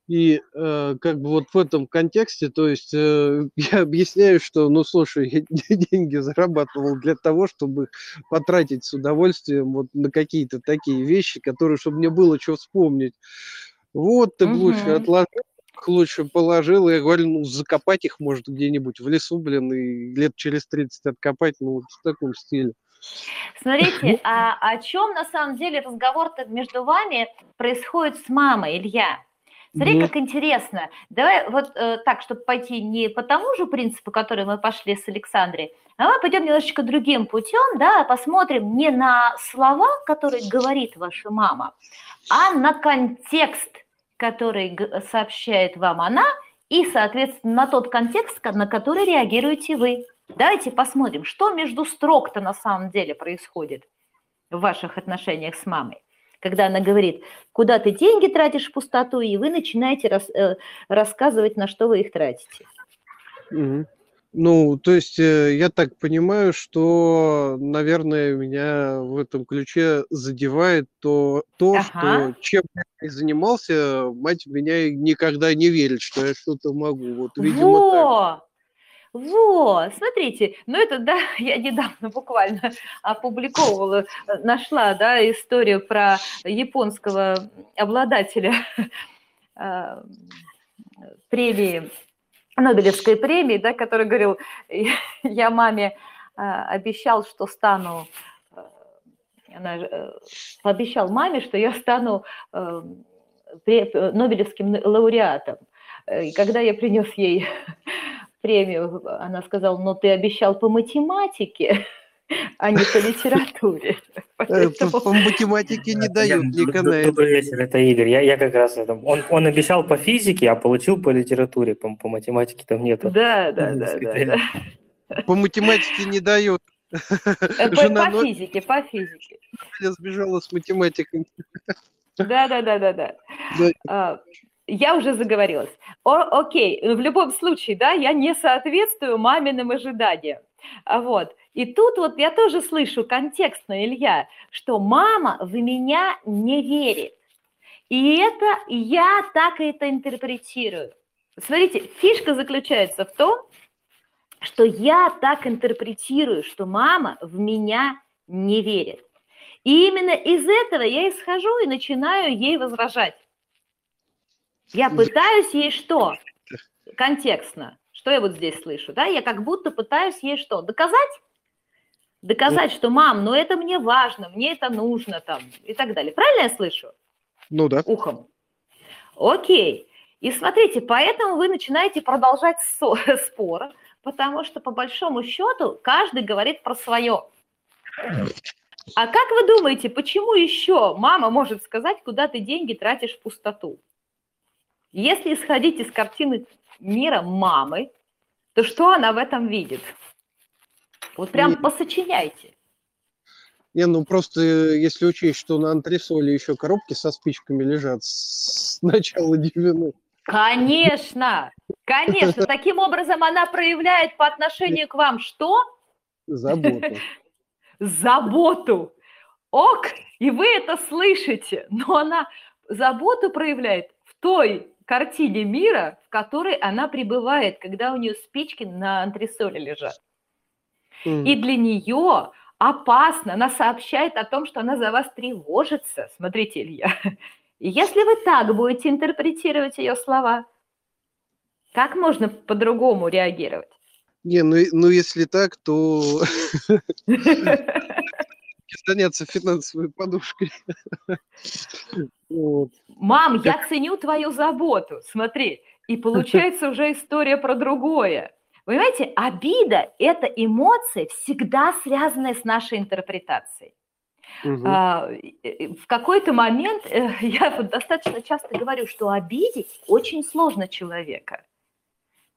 И э, как бы вот в этом контексте, то есть э, я объясняю, что, ну слушай, я деньги зарабатывал для того, чтобы потратить с удовольствием вот на какие-то такие вещи, которые, чтобы мне было что вспомнить. Вот ты угу. лучше отложил, лучше положил, я говорю, ну закопать их может где-нибудь в лесу, блин, и лет через 30 откопать, ну вот в таком стиле. Смотрите, а о чем на самом деле разговор-то между вами происходит с мамой, Илья? Смотри, как интересно. Давай вот э, так, чтобы пойти не по тому же принципу, который мы пошли с Александрой, а мы пойдем немножечко другим путем, да, посмотрим не на слова, которые говорит ваша мама, а на контекст, который сообщает вам она, и, соответственно, на тот контекст, на который реагируете вы. Давайте посмотрим, что между строк-то на самом деле происходит в ваших отношениях с мамой когда она говорит, куда ты деньги тратишь в пустоту, и вы начинаете рас, э, рассказывать, на что вы их тратите. Угу. Ну, то есть э, я так понимаю, что, наверное, меня в этом ключе задевает то, то ага. что чем я занимался, мать меня никогда не верит, что я что-то могу. Вот, видимо, Во! так. Вот, смотрите, ну это, да, я недавно буквально опубликовывала, нашла, да, историю про японского обладателя а, премии, Нобелевской премии, да, который говорил, я маме а, обещал, что стану, а, она э, пообещал маме, что я стану э, Нобелевским лауреатом. И когда я принес ей премию, она сказала, но ты обещал по математике, а не по литературе. По математике не дают никогда. Добрый вечер, это Игорь. Я, как раз это, он, он обещал по физике, а получил по литературе, по, по математике там нету. Да, да, да, да, По математике не дают. Э, по, Жена по физике, по физике. Я сбежала с математикой. Да, да, да, да, да я уже заговорилась. О, окей, в любом случае, да, я не соответствую маминым ожиданиям. А вот. И тут вот я тоже слышу контекстно, Илья, что мама в меня не верит. И это я так это интерпретирую. Смотрите, фишка заключается в том, что я так интерпретирую, что мама в меня не верит. И именно из этого я исхожу и начинаю ей возражать. Я пытаюсь ей что? Контекстно. Что я вот здесь слышу? Да? Я как будто пытаюсь ей что? Доказать? Доказать, что, мам, ну это мне важно, мне это нужно там и так далее. Правильно я слышу? Ну да. Ухом. Окей. И смотрите, поэтому вы начинаете продолжать спор, потому что по большому счету каждый говорит про свое. А как вы думаете, почему еще мама может сказать, куда ты деньги тратишь в пустоту? Если исходить из картины мира мамы, то что она в этом видит? Вот прям не, посочиняйте. Не, ну просто э, если учесть, что на антресоле еще коробки со спичками лежат с начала 90 Конечно, конечно. Таким образом она проявляет по отношению к вам что? Заботу. Заботу. Ок, и вы это слышите, но она заботу проявляет в той картине мира, в которой она пребывает, когда у нее спички на антресоле лежат. Mm. И для нее опасно, она сообщает о том, что она за вас тревожится. Смотрите, Илья, если вы так будете интерпретировать ее слова, как можно по-другому реагировать? Не, ну, ну если так, то заняться финансовой подушкой. Вот. Мам, я ценю твою заботу. Смотри, и получается уже история про другое. Понимаете, обида – это эмоция, всегда связанная с нашей интерпретацией. Угу. А, в какой-то момент э, я вот достаточно часто говорю, что обидеть очень сложно человека.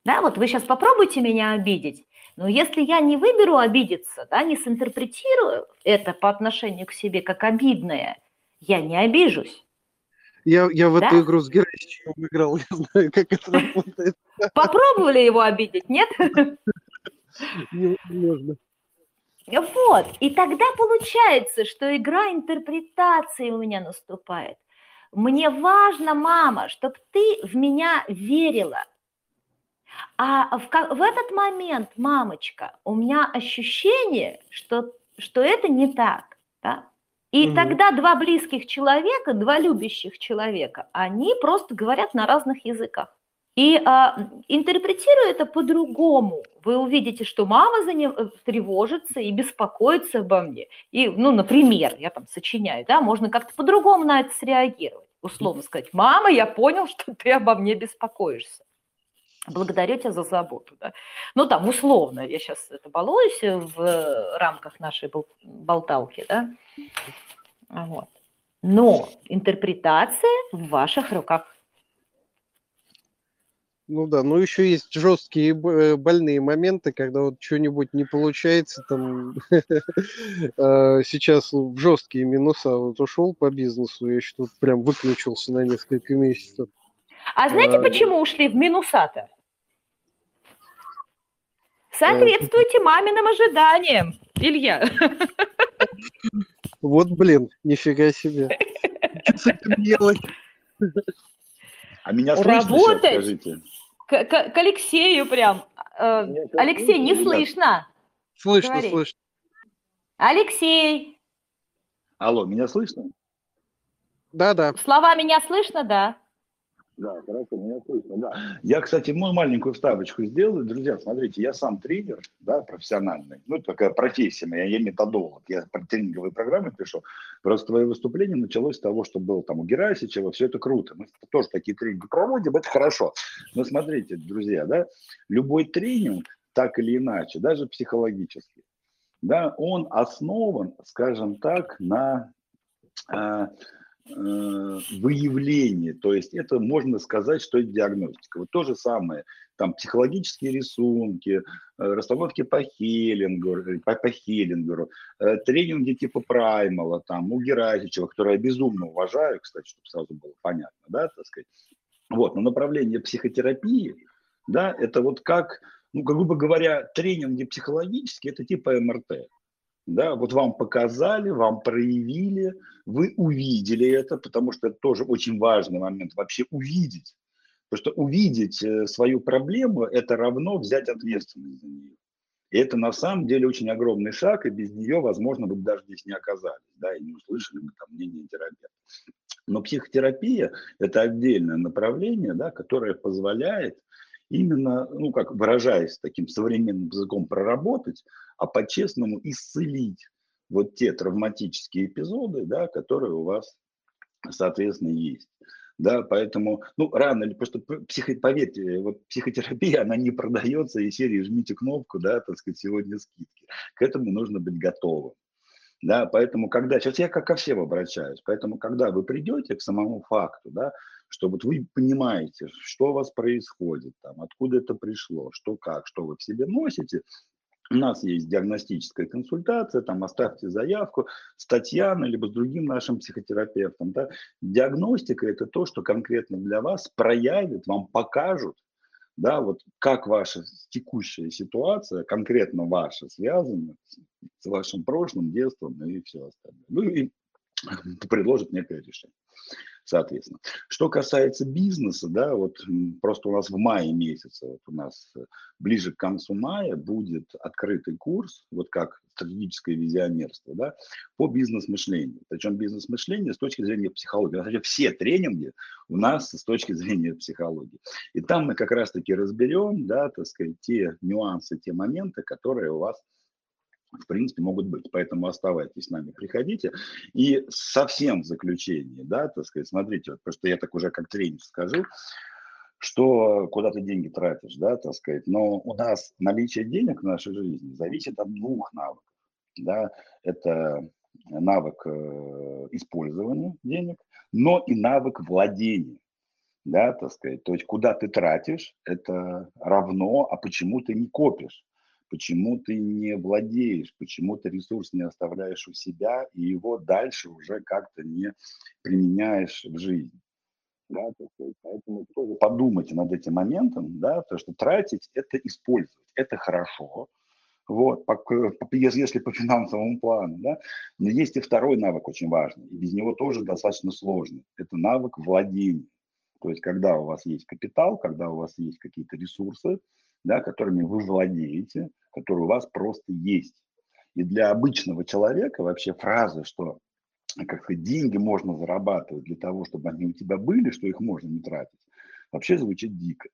Да, вот вы сейчас попробуйте меня обидеть, но если я не выберу обидеться, да, не синтерпретирую это по отношению к себе как обидное, я не обижусь. Я, я в да? эту игру с Герасичем играл, я знаю, как это работает. Попробовали его обидеть, нет? Невозможно. Вот, и тогда получается, что игра интерпретации у меня наступает. Мне важно, мама, чтобы ты в меня верила, а в, в этот момент, мамочка, у меня ощущение, что, что это не так. Да? И угу. тогда два близких человека, два любящих человека, они просто говорят на разных языках. И а, интерпретируя это по-другому, вы увидите, что мама за ним э, тревожится и беспокоится обо мне. И, ну, например, я там сочиняю, да, можно как-то по-другому на это среагировать. Условно сказать, мама, я понял, что ты обо мне беспокоишься благодарю тебя за заботу. Да? Ну, там, условно, я сейчас это балуюсь в рамках нашей болталки, да? Вот. Но интерпретация в ваших руках. Ну да, ну еще есть жесткие э, больные моменты, когда вот что-нибудь не получается, там сейчас в жесткие минуса вот ушел по бизнесу, я что прям выключился на несколько месяцев. А знаете, почему ушли в минуса-то? Соответствуйте маминым ожиданиям, Илья. Вот, блин, нифига себе. Что с этим делать? А меня слышно Работать? Сейчас, скажите? К, к, к Алексею прям. Э, Алексей, не слышно. Слышно, Говори. слышно. Алексей. Алло, меня слышно? Да, да. Слова меня слышно, да. Да, хорошо, меня слышно, да. Я, кстати, ну, маленькую вставочку сделаю. Друзья, смотрите, я сам тренер, да, профессиональный. Ну, такая профессия моя, я методолог. Я по тренинговой программе пришел. Просто твое выступление началось с того, что был там у Герасичева. Все это круто. Мы тоже такие тренинги проводим, это хорошо. Но смотрите, друзья, да, любой тренинг, так или иначе, даже психологически, да, он основан, скажем так, на Э, выявление, то есть это можно сказать, что это диагностика. Вот то же самое, там психологические рисунки, э, расстановки по Хеллингу, э, по, по Хеллингеру, тренинги типа Праймала, там, у Герасичева, которого я безумно уважаю, кстати, чтобы сразу было понятно, да, так сказать. Вот, но направление психотерапии, да, это вот как, ну, грубо говоря, тренинги психологические, это типа МРТ. Да, вот вам показали, вам проявили, вы увидели это, потому что это тоже очень важный момент вообще увидеть. Потому что увидеть э, свою проблему – это равно взять ответственность за нее. И это на самом деле очень огромный шаг, и без нее, возможно, вы бы даже здесь не оказались, да, и не услышали бы там мнение терапевта. Но психотерапия – это отдельное направление, да, которое позволяет именно, ну, как выражаясь таким современным языком, проработать, а по-честному исцелить вот те травматические эпизоды, да, которые у вас, соответственно, есть. Да, поэтому, ну, рано или просто, психо, поверьте, вот психотерапия, она не продается из серии «жмите кнопку», да, так сказать, сегодня скидки. К этому нужно быть готовым. Да, поэтому, когда, сейчас я как ко всем обращаюсь, поэтому, когда вы придете к самому факту, да, что вот вы понимаете, что у вас происходит, там, откуда это пришло, что как, что вы в себе носите, у нас есть диагностическая консультация, там оставьте заявку с Татьяной, либо с другим нашим психотерапевтом. Да. Диагностика – это то, что конкретно для вас проявит, вам покажут, да, вот как ваша текущая ситуация, конкретно ваша, связана с вашим прошлым, детством и все остальное. Ну и предложит некое решение соответственно. Что касается бизнеса, да, вот просто у нас в мае месяце, вот у нас э, ближе к концу мая будет открытый курс, вот как стратегическое визионерство, да, по бизнес-мышлению. Причем бизнес-мышление с точки зрения психологии. Вообще все тренинги у нас с точки зрения психологии. И там мы как раз-таки разберем, да, так сказать, те нюансы, те моменты, которые у вас в принципе, могут быть. Поэтому оставайтесь с нами, приходите. И совсем в заключение, да, так сказать, смотрите, вот, просто я так уже как тренер скажу, что куда ты деньги тратишь, да, так сказать, но у нас наличие денег в нашей жизни зависит от двух навыков, да, это навык э, использования денег, но и навык владения, да, так сказать, то есть куда ты тратишь, это равно, а почему ты не копишь, почему ты не владеешь, почему ты ресурс не оставляешь у себя и его дальше уже как-то не применяешь в жизни. Да, поэтому тоже подумайте над этим моментом, да, то, что тратить – это использовать, это хорошо, вот, если по финансовому плану, да, но есть и второй навык очень важный, и без него тоже достаточно сложный, это навык владения. То есть, когда у вас есть капитал, когда у вас есть какие-то ресурсы, да, которыми вы владеете, которые у вас просто есть. И для обычного человека вообще фраза, что как сказать, деньги можно зарабатывать для того, чтобы они у тебя были, что их можно не тратить, вообще звучит дико.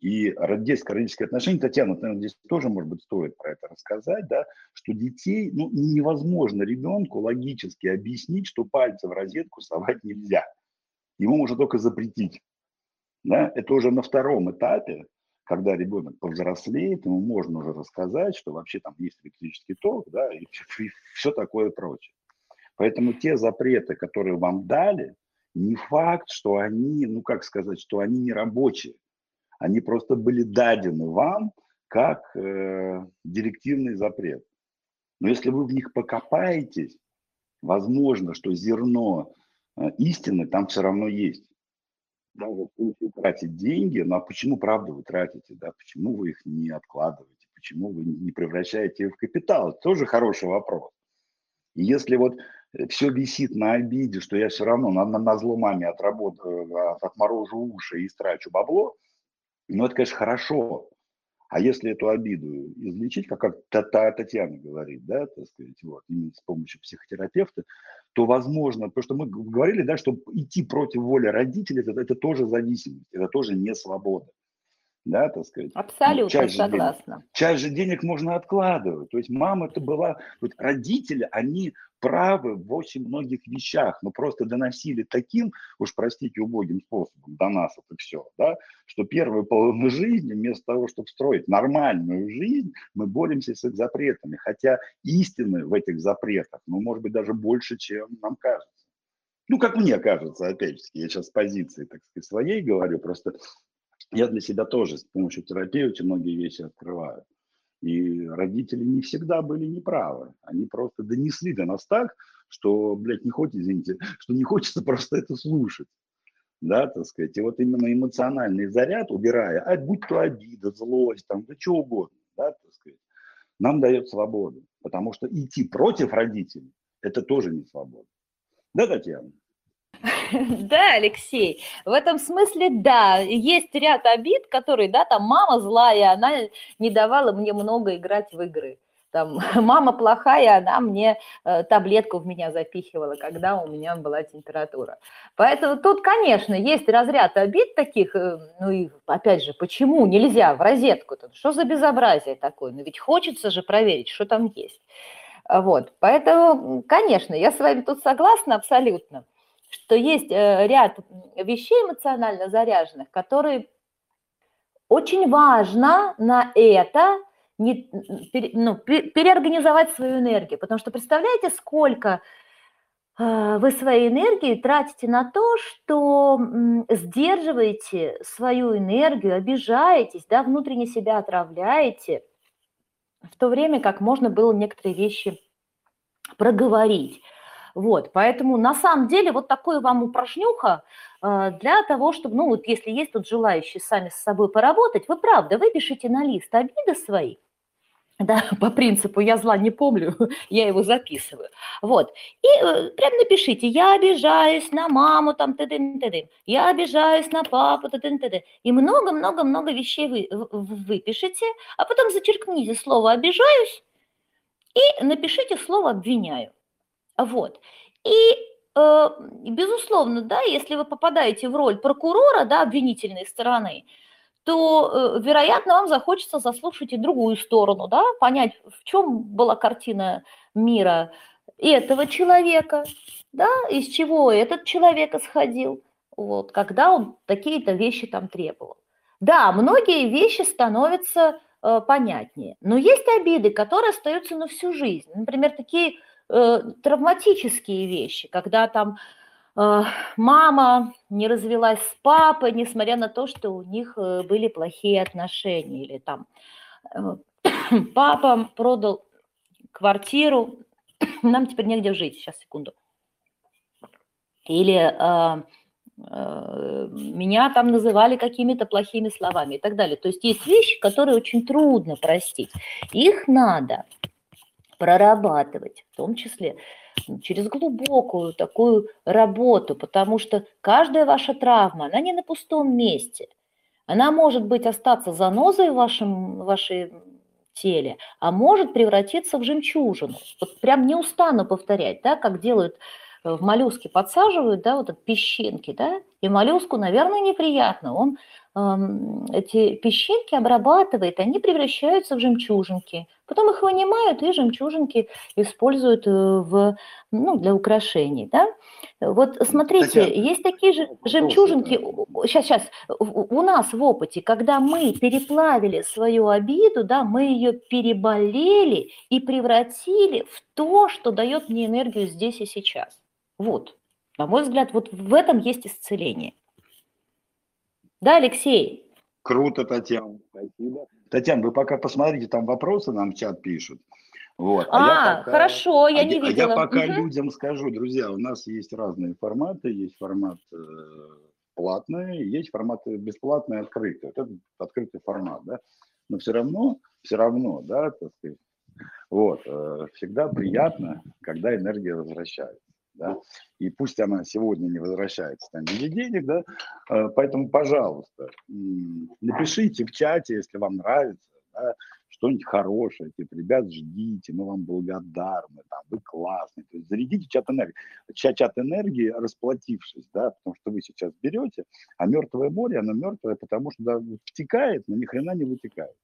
И детско-родительские отношения, Татьяна, наверное, здесь тоже, может быть, стоит про это рассказать, да, что детей, ну, невозможно ребенку логически объяснить, что пальцы в розетку совать нельзя. Ему можно только запретить. Да? Это уже на втором этапе, когда ребенок повзрослеет, ему можно уже рассказать, что вообще там есть электрический ток, да, и, и все такое прочее. Поэтому те запреты, которые вам дали, не факт, что они, ну как сказать, что они не рабочие. Они просто были дадены вам как э, директивный запрет. Но если вы в них покопаетесь, возможно, что зерно э, истины там все равно есть да, вот будете тратить деньги, ну а почему, правда, вы тратите, да, почему вы их не откладываете, почему вы не превращаете их в капитал, это тоже хороший вопрос. И если вот э, все висит на обиде, что я все равно на, на, на зло маме отработаю, а, отморожу уши и страчу бабло, ну это, конечно, хорошо, а если эту обиду излечить, как, как Татьяна говорит, да, так сказать, вот, именно с помощью психотерапевта, то возможно, потому что мы говорили, да, что идти против воли родителей, это, это тоже зависимость, это тоже не свобода да, так сказать. Абсолютно часть согласна. Денег, часть же денег можно откладывать. То есть мама это была, вот родители, они правы в очень многих вещах, но просто доносили таким, уж простите, убогим способом до нас это все, да, что первую половину жизни, вместо того, чтобы строить нормальную жизнь, мы боремся с их запретами, хотя истины в этих запретах, ну, может быть, даже больше, чем нам кажется. Ну, как мне кажется, опять же, я сейчас с позиции, так сказать, своей говорю, просто я для себя тоже с помощью терапевта многие вещи открываю. И родители не всегда были неправы. Они просто донесли до нас так, что, блядь, не хочется, извините, что не хочется просто это слушать. Да, так сказать. И вот именно эмоциональный заряд, убирая, а будь то обида, злость, там, да что угодно, да, так сказать, нам дает свободу. Потому что идти против родителей – это тоже не свобода. Да, Татьяна? Да, Алексей, в этом смысле, да, есть ряд обид, которые, да, там мама злая, она не давала мне много играть в игры. Там, мама плохая, она мне э, таблетку в меня запихивала, когда у меня была температура. Поэтому тут, конечно, есть разряд обид таких, э, ну и опять же, почему нельзя в розетку? -то? Что за безобразие такое? Ну ведь хочется же проверить, что там есть. Вот, поэтому, конечно, я с вами тут согласна абсолютно. Что есть э, ряд вещей эмоционально заряженных, которые очень важно на это не, ну, переорганизовать свою энергию. Потому что представляете, сколько э, вы своей энергии тратите на то, что сдерживаете свою энергию, обижаетесь, да, внутренне себя отравляете, в то время как можно было некоторые вещи проговорить. Вот, поэтому на самом деле вот такое вам упражнюха э, для того, чтобы, ну вот если есть тут желающие сами с собой поработать, вы правда выпишите на лист обиды свои, да, по принципу «я зла не помню», я его записываю. Вот. И э, прям напишите «я обижаюсь на маму», там, т -д -т -т, «я обижаюсь на папу», т -т -т И много-много-много вещей вы выпишите, а потом зачеркните слово «обижаюсь» и напишите слово «обвиняю». Вот. И, э, безусловно, да, если вы попадаете в роль прокурора, да, обвинительной стороны, то, э, вероятно, вам захочется заслушать и другую сторону, да, понять, в чем была картина мира этого человека, да, из чего этот человек исходил, вот, когда он такие-то вещи там требовал. Да, многие вещи становятся э, понятнее, но есть обиды, которые остаются на всю жизнь. Например, такие э, травматические вещи, когда там э, мама не развелась с папой, несмотря на то, что у них э, были плохие отношения, или там э, папа продал квартиру, нам теперь негде жить, сейчас, секунду. Или э, э, меня там называли какими-то плохими словами и так далее. То есть есть вещи, которые очень трудно простить. Их надо прорабатывать, в том числе через глубокую такую работу, потому что каждая ваша травма, она не на пустом месте. Она может быть остаться занозой в вашем, в вашей теле, а может превратиться в жемчужину. Вот прям не устану повторять, да, как делают э, в моллюске, подсаживают, да, вот от песчинки, да, и моллюску, наверное, неприятно. Он эти песчинки обрабатывает, они превращаются в жемчужинки. Потом их вынимают и жемчужинки используют э, в, ну, для украшений. Да? Вот смотрите, Татьяна, есть такие же жемчужинки, сейчас, сейчас, у нас в опыте, когда мы переплавили свою обиду, да, мы ее переболели и превратили в то, что дает мне энергию здесь и сейчас. Вот, на мой взгляд, вот в этом есть исцеление. Да, Алексей? Круто, Татьяна, спасибо. Татьяна, вы пока посмотрите, там вопросы нам в чат пишут. Вот. А, а я пока, хорошо, я а не видела. А я пока угу. людям скажу, друзья, у нас есть разные форматы, есть формат э, платный, есть формат бесплатный, открытый. Вот это открытый формат, да. Но все равно, все равно, да, так сказать, вот, э, всегда приятно, когда энергия возвращается да, и пусть она сегодня не возвращается там виде денег, да, э, поэтому, пожалуйста, напишите в чате, если вам нравится, да, что-нибудь хорошее, типа, ребят, ждите, мы вам благодарны, там, вы классные, то есть зарядите чат энергии. Чат, чат энергии, расплатившись, да, потому что вы сейчас берете, а мертвое море, оно мертвое, потому что да, втекает, но ни хрена не вытекает.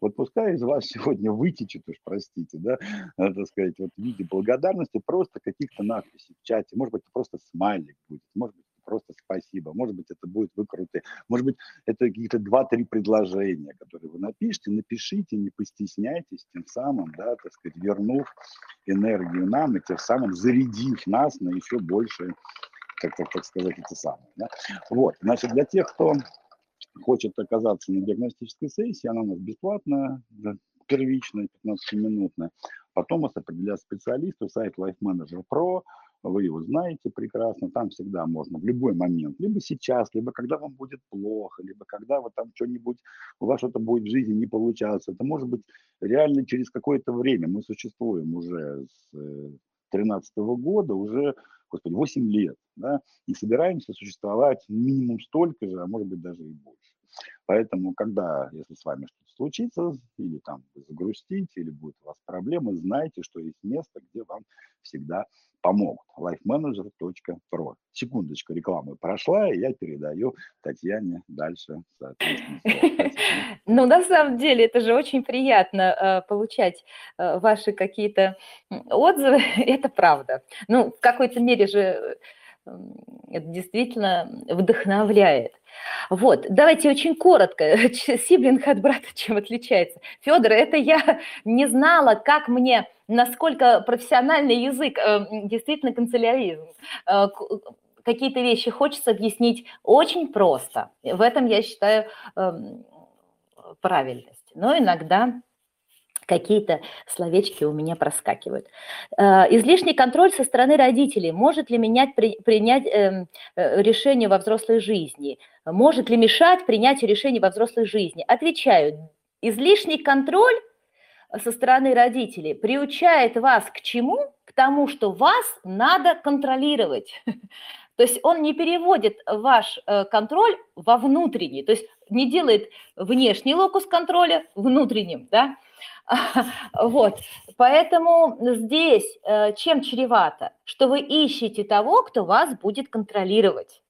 Вот пускай из вас сегодня вытечет, уж простите, да, так сказать, вот в виде благодарности просто каких-то надписей в чате, может быть, просто смайлик будет, может быть, просто спасибо, может быть, это будет выкруты, может быть, это какие-то два-три предложения, которые вы напишите, напишите, не постесняйтесь, тем самым, да, так сказать, вернув энергию нам и тем самым зарядив нас на еще больше, как, как, так сказать, эти самые, да. Вот, значит, для тех, кто хочет оказаться на диагностической сессии, она у нас бесплатная, первичная, 15-минутная. Потом вас определят специалисты, сайт Life Manager Pro, вы его знаете прекрасно, там всегда можно в любой момент, либо сейчас, либо когда вам будет плохо, либо когда вы там что-нибудь, у вас что-то будет в жизни не получаться. Это может быть реально через какое-то время. Мы существуем уже с 2013 э, года, уже господи, 8 лет, да, и собираемся существовать минимум столько же, а может быть даже и больше. Поэтому, когда, если с вами что-то случится, или там вы загрустите, или будет у вас проблемы, знайте, что есть место, где вам всегда помогут. lifemanager.pro. Секундочку рекламы прошла, и я передаю Татьяне дальше, Ну, на самом деле, это же очень приятно э, получать э, ваши какие-то отзывы, это правда. Ну, в какой-то мере же Это действительно вдохновляет. Вот, давайте очень коротко. Сиблинг от брата чем отличается? Федор, это я не знала, как мне, насколько профессиональный язык, э, действительно канцеляризм. Э, какие-то вещи хочется объяснить очень просто. В этом я считаю эм, правильность. Но иногда какие-то словечки у меня проскакивают. Э, излишний контроль со стороны родителей может ли менять, при, принять э, э, решение во взрослой жизни? Может ли мешать принятию решений во взрослой жизни? Отвечаю, излишний контроль со стороны родителей приучает вас к чему? К тому, что вас надо контролировать. То есть он не переводит ваш контроль во внутренний, то есть не делает внешний локус контроля внутренним, да, Вот, поэтому здесь э, чем чревато? Что вы ищете того, кто вас будет контролировать.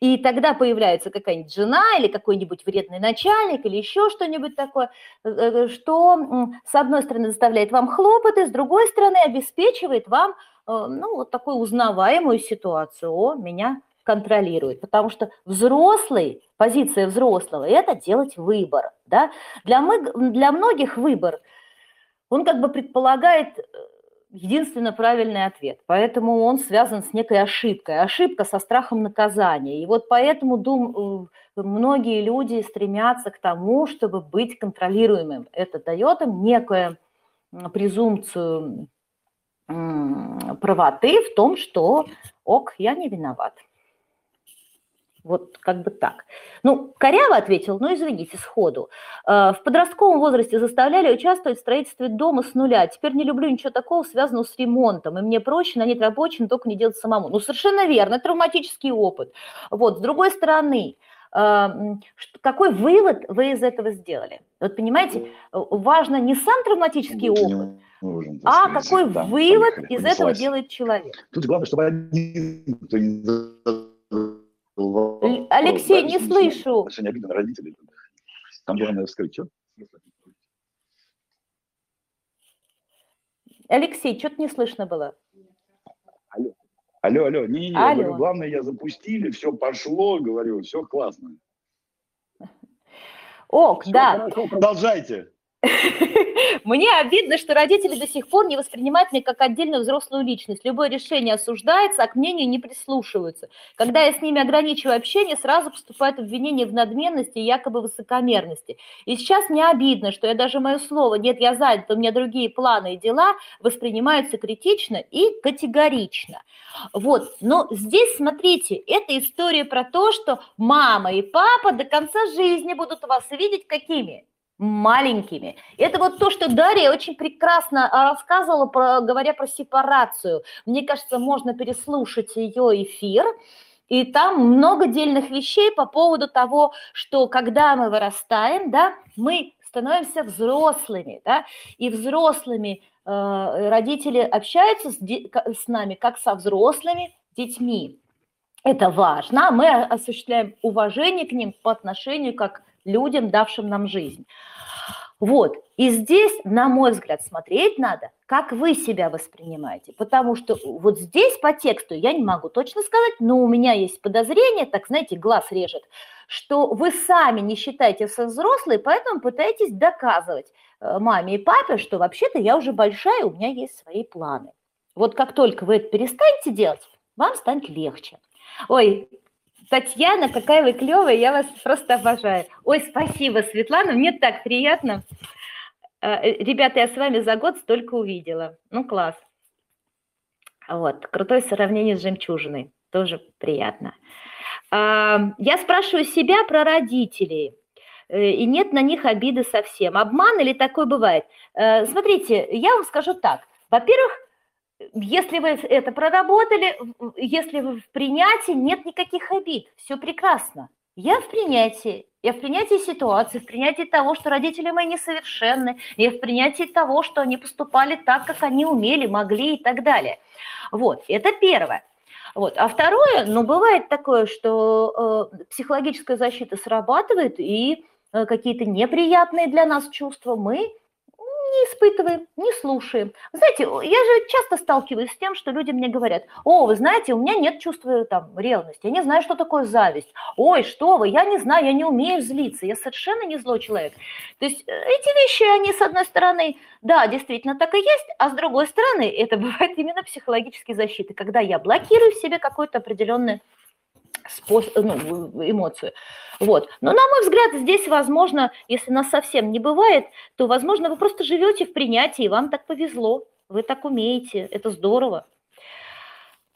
И тогда появляется какая-нибудь жена или какой-нибудь вредный начальник или еще что-нибудь такое, э, э, что с одной стороны заставляет вам хлопоты, с другой стороны обеспечивает вам ну, вот такую узнаваемую ситуацию. О, меня контролирует, потому что взрослый, позиция взрослого – это делать выбор. Да? Для, мы, для многих выбор, он как бы предполагает э, единственно правильный ответ, поэтому он связан с некой ошибкой, ошибка со страхом наказания. И вот поэтому дум, э, многие люди стремятся к тому, чтобы быть контролируемым. Это дает им некую презумпцию правоты в том, что ок, я не виноват. Вот как бы так. Ну, коряво ответил, ну, извините, сходу. Э, в подростковом возрасте заставляли участвовать в строительстве дома с нуля. Теперь не люблю ничего такого, связанного с ремонтом. И мне проще нанять рабочим, только не делать самому. Ну, совершенно верно, травматический опыт. Вот, с другой стороны, э, какой вывод вы из этого сделали? Вот понимаете, важно не сам травматический опыт, нужен, а сказать, какой да, вывод поехали, из понеслась. этого делает человек. Тут главное, чтобы один кто не Алексей, не слышу. Отношение обиды на родителей. Там главное вскрыть. Что? Алексей, что-то не слышно было. Алло, алло, алло. Не, не, алло. Говорю, главное, я запустили, все пошло, говорю, все классно. Ок, все да. Хорошо, продолжайте. Мне обидно, что родители до сих пор не воспринимают меня как отдельную взрослую личность. Любое решение осуждается, а к мнению не прислушиваются. Когда я с ними ограничиваю общение, сразу поступают обвинения в надменности и якобы высокомерности. И сейчас мне обидно, что я даже мое слово «нет, я занят, у меня другие планы и дела» воспринимаются критично и категорично. Вот, но здесь, смотрите, это история про то, что мама и папа до конца жизни будут вас видеть какими? Маленькими. Это вот то, что Дарья очень прекрасно а, рассказывала, про, говоря про сепарацию. Мне кажется, можно переслушать ее эфир, и там много дельных вещей по поводу того, что когда мы вырастаем, да, мы становимся взрослыми, да, и взрослыми э, родители общаются с, с нами как со взрослыми детьми. Это важно. Мы осуществляем уважение к ним по отношению как людям, давшим нам жизнь. Вот. И здесь, на мой взгляд, смотреть надо, как вы себя воспринимаете. Потому что вот здесь по тексту я не могу точно сказать, но у меня есть подозрение, так знаете, глаз режет, что вы сами не считаете себя взрослые, поэтому пытаетесь доказывать э, маме и папе, что вообще-то я уже большая, у меня есть свои планы. Вот как только вы это перестанете делать, вам станет легче. Ой, Татьяна, какая вы клевая, я вас просто обожаю. Ой, спасибо, Светлана, мне так приятно. Э, э, ребята, я с вами за год столько увидела. Ну, класс. Вот, крутое сравнение с жемчужиной, тоже приятно. А, я спрашиваю себя про родителей, э, и нет на них обиды совсем. Обман или такое бывает? Смотрите, я вам скажу так. Во-первых, если вы это проработали, если вы в принятии, нет никаких обид, все прекрасно. Я в принятии, я в принятии ситуации, в принятии того, что родители мои несовершенны, я в принятии того, что они поступали так, как они умели, могли и так далее. Вот, это первое. Вот. А второе, ну, бывает такое, что э, психологическая защита срабатывает, и э, какие-то неприятные для нас чувства мы не испытываем, не слушаем. Знаете, я же часто сталкиваюсь с тем, что люди мне говорят, о, вы знаете, у меня нет чувства там ревности, я не знаю, что такое зависть. Ой, что вы, я не знаю, я не умею злиться, я совершенно не злой человек. То есть э, эти вещи, они с одной стороны, да, действительно так и есть, а с другой стороны, это бывает именно психологические защиты, когда я блокирую в себе какой-то определенный способ, ну, эмоцию. Вот. Но, на мой взгляд, здесь, возможно, если нас совсем не бывает, то, возможно, вы просто живете в принятии, и вам так повезло, вы так умеете, это здорово.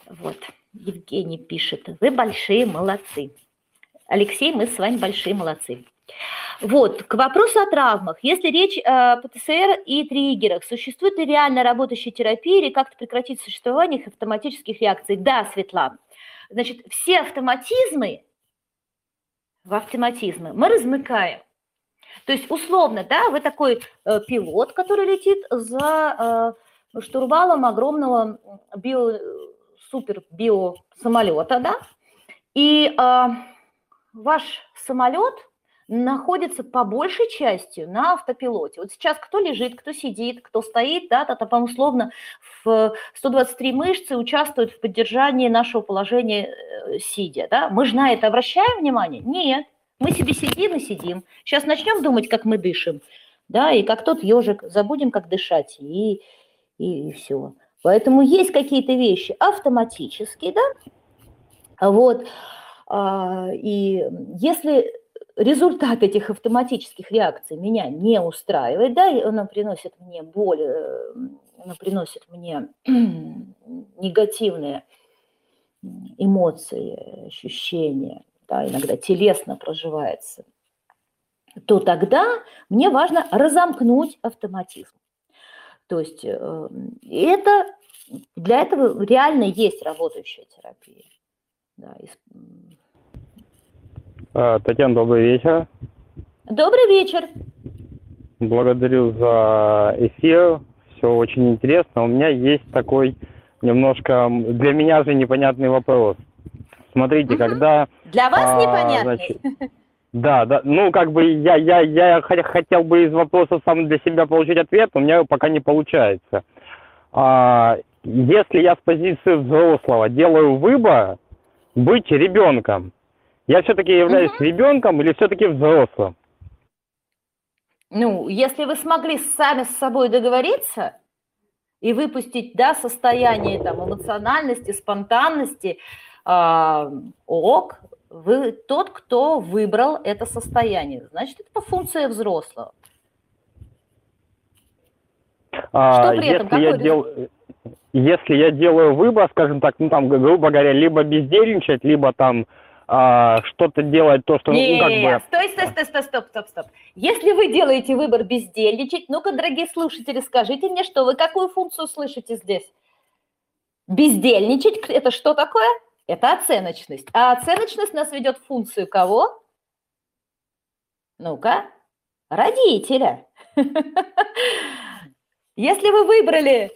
Вот, Евгений пишет, вы большие молодцы. Алексей, мы с вами большие молодцы. Вот, к вопросу о травмах. Если речь о ПТСР и триггерах, существует ли реально работающая терапия или как-то прекратить существование их автоматических реакций? Да, Светлана. Значит, все автоматизмы, в автоматизмы мы размыкаем. То есть, условно, да, вы такой э, пилот, который летит за э, штурвалом огромного био, супер био самолета, да, и э, ваш самолет находится по большей части на автопилоте. Вот сейчас кто лежит, кто сидит, кто стоит, да, то там условно в 123 мышцы участвуют в поддержании нашего положения э, сидя. Да? Мы же на это обращаем внимание? Нет. Мы себе сидим и сидим. Сейчас начнем думать, как мы дышим, да, и как тот ежик, забудем, как дышать, и, и, и все. Поэтому есть какие-то вещи автоматические, да, вот, а, и если результат этих автоматических реакций меня не устраивает, да, и она приносит мне боль, э, она приносит мне негативные эмоции, ощущения, да, иногда телесно проживается, то тогда мне важно разомкнуть автоматизм. То есть э, это, для этого реально есть работающая терапия. Да, Татьяна, добрый вечер. Добрый вечер. Благодарю за эфир. Все очень интересно. У меня есть такой немножко для меня же непонятный вопрос. Смотрите, угу. когда... Для вас а, непонятный? Значит, да, да. Ну, как бы я, я, я хотел бы из вопросов сам для себя получить ответ, у меня пока не получается. А, если я с позиции взрослого делаю выбор быть ребенком, я все-таки являюсь угу. ребенком или все-таки взрослым? Ну, если вы смогли сами с собой договориться и выпустить, да, состояние там эмоциональности, спонтанности, э, ок, вы тот, кто выбрал это состояние. Значит, это функция взрослого. А, Что при этом? Если я, дел... если я делаю выбор, скажем так, ну там, грубо говоря, либо бездельничать, либо там а, что-то делать, то, что... Не, ну, как бы... стой, стой, стой, стой, стоп, стоп, стоп. Если вы делаете выбор бездельничать, ну-ка, дорогие слушатели, скажите мне, что вы какую функцию слышите здесь? Бездельничать – это что такое? Это оценочность. А оценочность нас ведет в функцию кого? Ну-ка, родителя. Если вы выбрали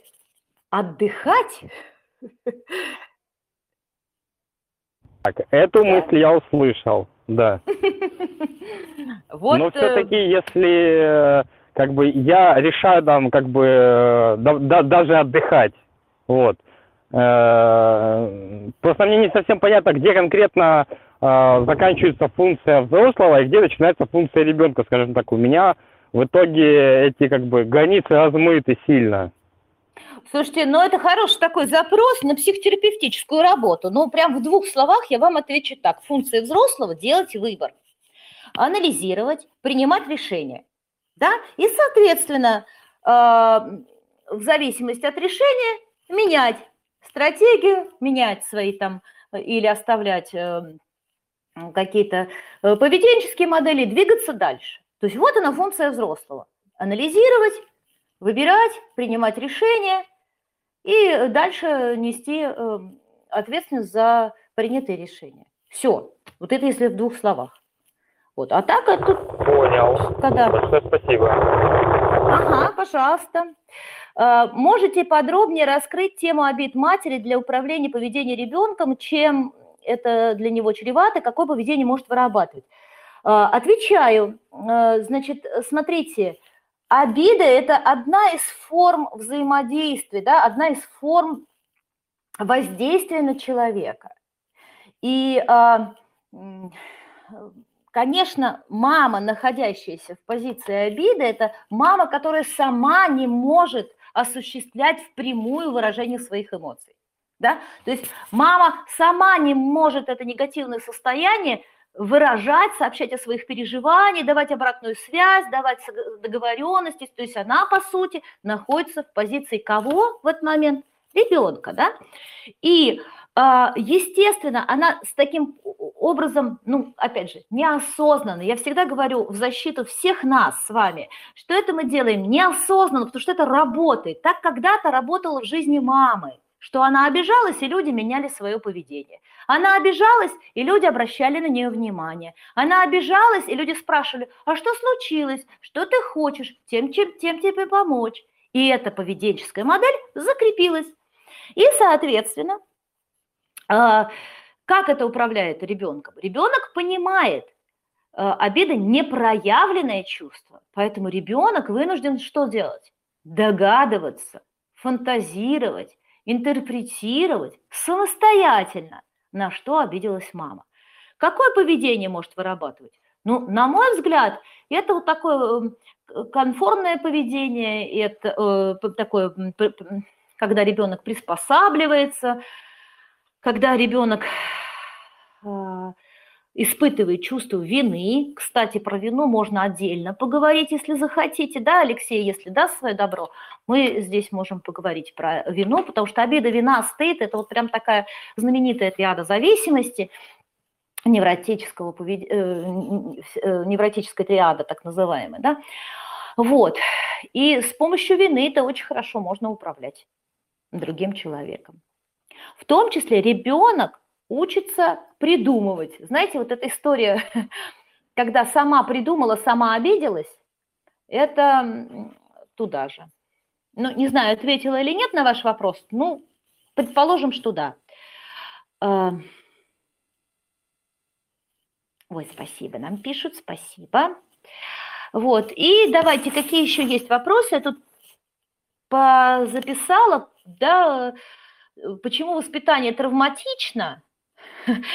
отдыхать, Так, эту да. мысль я услышал, да. Вот, Но все-таки, э, если э, как бы я решаю там как бы э, да, да, даже отдыхать, вот. Просто мне не совсем понятно, где конкретно заканчивается функция взрослого и где начинается функция ребенка, скажем так. У меня в итоге эти как бы границы размыты сильно. Слушайте, ну это хороший такой запрос на психотерапевтическую работу. Ну, прям в двух словах я вам отвечу так. Функция взрослого – делать выбор, анализировать, принимать решения. Да? И, соответственно, э, в зависимости от решения менять стратегию, менять свои там или оставлять э, какие-то э, поведенческие модели, двигаться дальше. То есть вот она функция взрослого. Анализировать, выбирать, принимать решения – и дальше нести эм, ответственность за принятые решения. Все. Вот это если в двух словах. Вот. А так это... Понял. Когда... Большое спасибо. Ага, пожалуйста. Э, можете подробнее раскрыть тему обид матери для управления поведением ребенком, чем это для него чревато, какое поведение может вырабатывать? Э, отвечаю. Э, значит, смотрите, обида – это одна из форм взаимодействия, да, одна из форм воздействия на человека. И, а, конечно, мама, находящаяся в позиции обиды, это мама, которая сама не может осуществлять впрямую выражение своих эмоций. Да? То есть мама сама не может это негативное состояние выражать, сообщать о своих переживаниях, давать обратную связь, давать договоренности. То есть она, по сути, находится в позиции кого в этот момент? Ребенка, да? И, а, естественно, она с таким образом, ну, опять же, неосознанно, я всегда говорю в защиту всех нас с вами, что это мы делаем неосознанно, потому что это работает. Так когда-то работало в жизни мамы, что она обижалась, и люди меняли свое поведение. Она обижалась, и люди обращали на нее внимание. Она обижалась, и люди спрашивали, а что случилось, что ты хочешь, тем, чем, тем тебе помочь. И эта поведенческая модель закрепилась. И, соответственно, а, как это управляет ребенком? Ребенок понимает, а, обида непроявленное чувство, поэтому ребенок вынужден что делать? Догадываться, фантазировать, интерпретировать самостоятельно, на что обиделась мама. Какое поведение может вырабатывать? Ну, на мой взгляд, это вот такое конформное поведение, это э, такое, когда ребенок приспосабливается, когда ребенок испытывает чувство вины. Кстати, про вину можно отдельно поговорить, если захотите, да, Алексей, если даст свое добро, мы здесь можем поговорить про вину, потому что обида, вина, стыд – это вот прям такая знаменитая триада зависимости, невротического повед... Э, э, невротическая триада, так называемая, да, вот. И с помощью вины это очень хорошо можно управлять другим человеком. В том числе ребенок учится придумывать. Знаете, вот эта история, когда сама придумала, сама обиделась, это туда же. Ну, не знаю, ответила или нет на ваш вопрос. Ну, предположим, что да. А, ой, спасибо, нам пишут, спасибо. Вот, и давайте, какие еще есть вопросы? Я тут записала, да, почему воспитание травматично,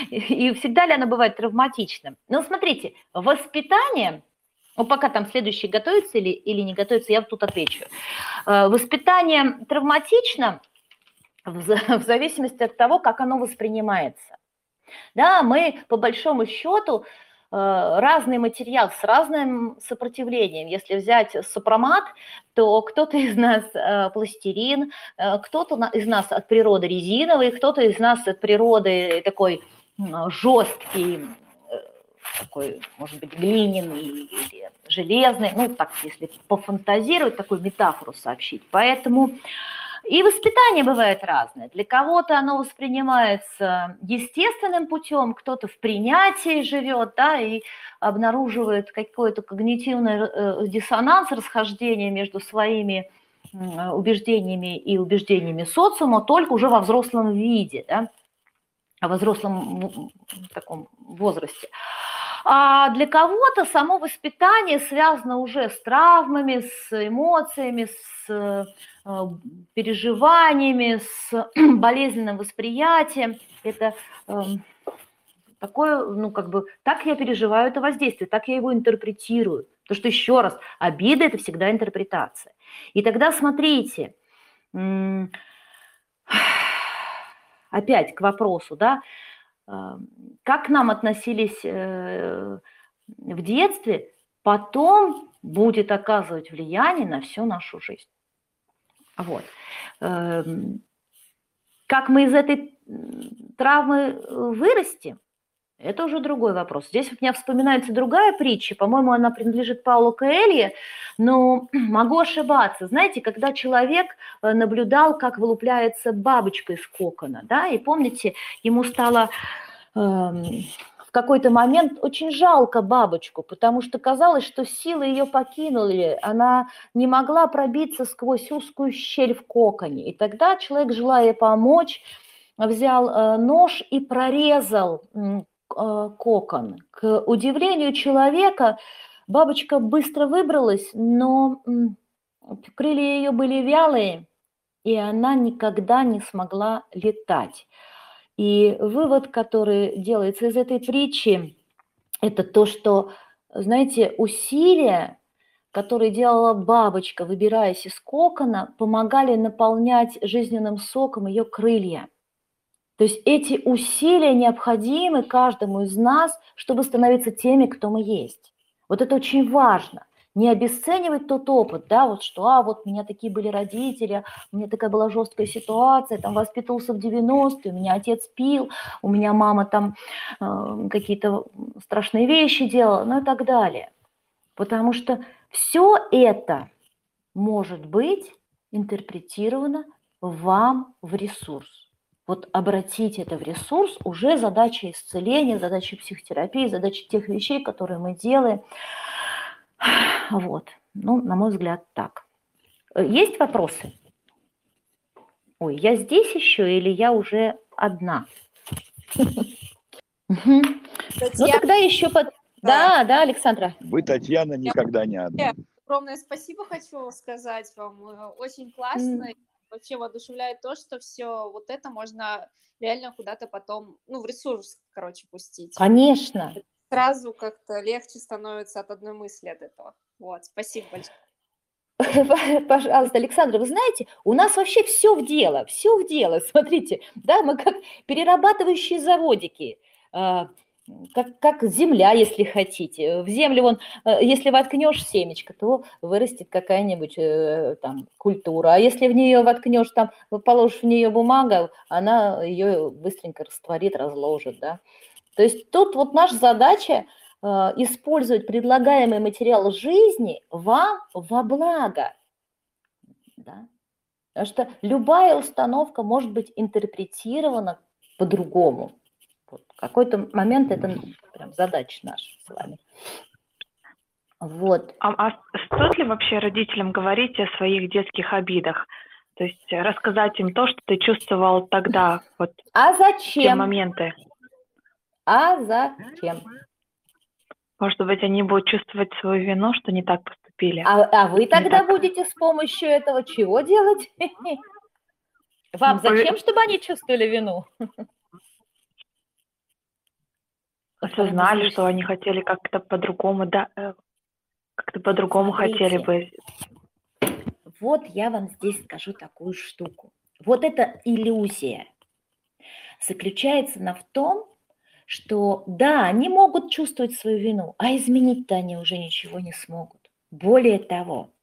и всегда ли оно бывает травматичным? Ну, смотрите, воспитание, ну, пока там следующий готовится или, или не готовится, я тут отвечу. Э, воспитание травматично в, зависимости от того, как оно воспринимается. Да, мы по большому счету разный материал с разным сопротивлением. Если взять сопромат, то кто-то из нас э, пластилин, э, кто-то из нас от природы резиновый, кто-то из нас от природы такой жесткий, такой, может быть, глиняный или железный, ну, так, если пофантазировать, такую метафору сообщить. Поэтому и воспитание бывает разное. Для кого-то оно воспринимается естественным путем, кто-то в принятии живет, да, и обнаруживает какой-то когнитивный э, диссонанс, расхождение между своими убеждениями и убеждениями социума только уже во взрослом виде, да, во взрослом таком возрасте. А для кого-то само воспитание связано уже с травмами, с эмоциями, с Э, переживаниями, с болезненным восприятием. Это эм, такое, ну, как бы, так я переживаю это воздействие, так я его интерпретирую. Потому что, еще раз, обида – это всегда интерпретация. И тогда смотрите, опять к вопросу, да, э, как к нам относились э, в детстве, потом будет оказывать влияние на всю нашу жизнь. Вот. Эм, как мы из этой травмы э, вырастем, это уже другой вопрос. Здесь у меня вспоминается другая притча, по-моему, она принадлежит Паулу Коэлье, но могу ошибаться. Знаете, когда человек э, наблюдал, как вылупляется бабочка из кокона, да, и помните, ему стало эм, какой-то момент очень жалко бабочку, потому что казалось, что силы ее покинули, она не могла пробиться сквозь узкую щель в коконе. И тогда человек, желая помочь, взял э, нож и прорезал кокон. К удивлению человека, бабочка быстро выбралась, но крылья ее были вялые, и она никогда не смогла летать. И вывод, который делается из этой притчи, это то, что, знаете, усилия, которые делала бабочка, выбираясь из кокона, помогали наполнять жизненным соком ее крылья. То есть эти усилия необходимы каждому из нас, чтобы становиться теми, кто мы есть. Вот это очень важно не обесценивать тот опыт, да, вот что, а, вот у меня такие были родители, у меня такая была жесткая ситуация, там воспитывался в 90-е, у меня отец пил, у меня мама там э, какие-то страшные вещи делала, ну и так далее. Потому что все это может быть интерпретировано вам в ресурс. Вот обратить это в ресурс уже задача исцеления, задача психотерапии, задача тех вещей, которые мы делаем. Вот. Ну, на мой взгляд, так. Э, есть вопросы? Ой, я здесь еще или я уже одна? Ну, тогда еще под... Да, да, Александра. Вы, Татьяна, никогда не одна. Огромное спасибо хочу сказать вам. Э, очень классно. Вообще воодушевляет то, что все вот это можно реально куда-то потом, ну, в ресурс, короче, пустить. Конечно сразу как-то легче становится от одной мысли от этого. Вот, спасибо большое. Пожалуйста, Александр, вы знаете, у нас вообще все в дело, все в дело. Смотрите, да, мы как перерабатывающие заводики, а, как, как земля, если хотите. В землю, вон, э, если воткнешь семечко, то вырастет какая-нибудь э, там культура. А если в нее воткнешь, там, положишь в нее бумагу, она ее быстренько растворит, разложит, да. То есть тут вот наша задача э, использовать предлагаемый материал жизни вам во благо. Да? Потому что любая установка может быть интерпретирована по-другому. Вот, в какой-то момент это прям задача наша с вами. Вот. А, а стоит ли вообще родителям говорить о своих детских обидах? То есть рассказать им то, что ты чувствовал тогда, вот а зачем? те моменты. А зачем? Может быть, они будут чувствовать свою вину, что не так поступили. А, а вы тогда так. будете с помощью этого чего делать? Вам ну, зачем, чтобы они чувствовали вину? Осознали, что они хотели как-то по-другому, да, э, как-то по-другому хотели бы. Вот я вам здесь скажу такую штуку. Вот эта иллюзия заключается на в том, что да, они могут чувствовать свою вину, а изменить-то они уже ничего не смогут. Более того,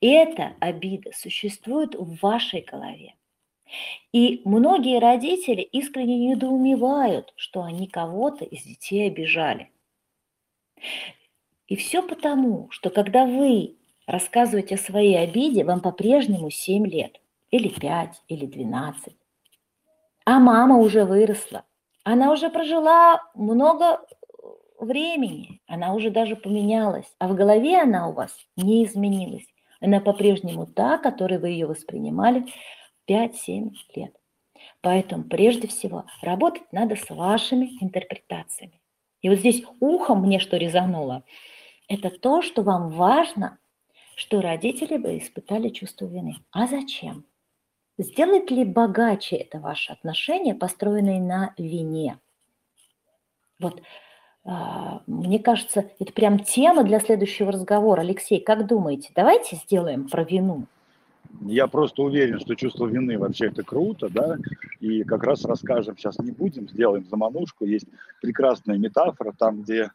эта обида существует в вашей голове. И многие родители искренне недоумевают, что они кого-то из детей обижали. И все потому, что когда вы рассказываете о своей обиде, вам по-прежнему 7 лет, или 5, или 12. А мама уже выросла, она уже прожила много времени, она уже даже поменялась, а в голове она у вас не изменилась. Она по-прежнему та, которой вы ее воспринимали 5-7 лет. Поэтому прежде всего работать надо с вашими интерпретациями. И вот здесь ухом мне что резануло, это то, что вам важно, что родители бы испытали чувство вины. А зачем? Сделает ли богаче это ваши отношения, построенные на вине? Вот, а, мне кажется, это прям тема для следующего разговора. Алексей, как думаете, давайте сделаем про вину? Я просто уверен, что чувство вины вообще это круто, да, и как раз расскажем, сейчас не будем, сделаем заманушку, есть прекрасная метафора, там, где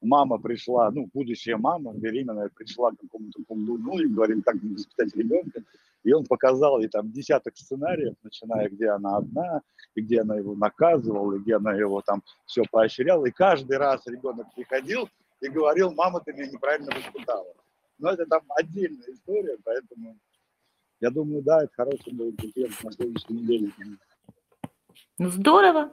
мама пришла, ну, будущая мама, беременная, пришла к какому-то колдуну и говорит, как мне воспитать ребенка, и он показал ей там десяток сценариев, начиная, где она одна, и где она его наказывала, и где она его там все поощряла. И каждый раз ребенок приходил и говорил, мама, ты меня неправильно воспитала. Но это там отдельная история, поэтому я думаю, да, это хороший будет эфир на следующей неделе. Ну, здорово.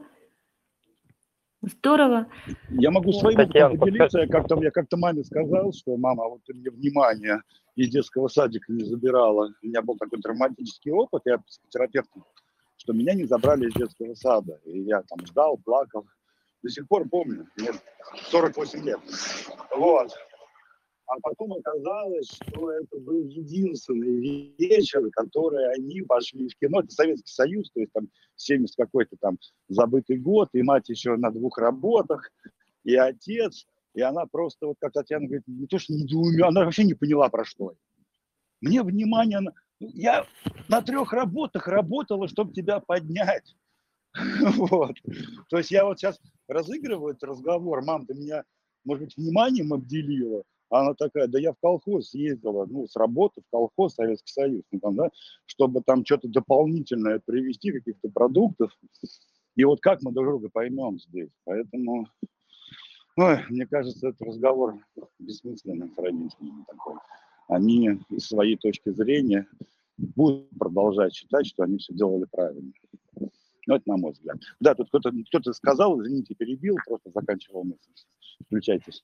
Здорово. Я могу своим опытом поделиться. Я как-то, я как-то маме сказал, что мама, вот ты мне внимание из детского садика не забирала. У меня был такой травматический опыт, я психотерапевт, что меня не забрали из детского сада. И я там ждал, плакал. До сих пор помню, мне 48 лет. Вот. А потом оказалось, что это был единственный вечер, который они пошли в кино. Это Советский Союз, то есть там 70 какой-то там забытый год, и мать еще на двух работах, и отец. И она просто, вот как Татьяна говорит, не то что недоумела, она вообще не поняла, про что. Мне внимание, на... я на трех работах работала, чтобы тебя поднять. Вот. То есть я вот сейчас разыгрываю этот разговор, мам, ты меня, может быть, вниманием обделила, она такая, да я в колхоз ездила, ну, с работы в колхоз Советский Союз, ну, там, да, чтобы там что-то дополнительное привезти, каких-то продуктов. И вот как мы друг друга поймем здесь. Поэтому, ой, мне кажется, этот разговор бессмысленный родителями такой. Они из своей точки зрения будут продолжать считать, что они все делали правильно. Ну, это на мой взгляд. Да, тут кто-то кто, -то, сказал, извините, перебил, просто заканчивал мысль. Включайтесь.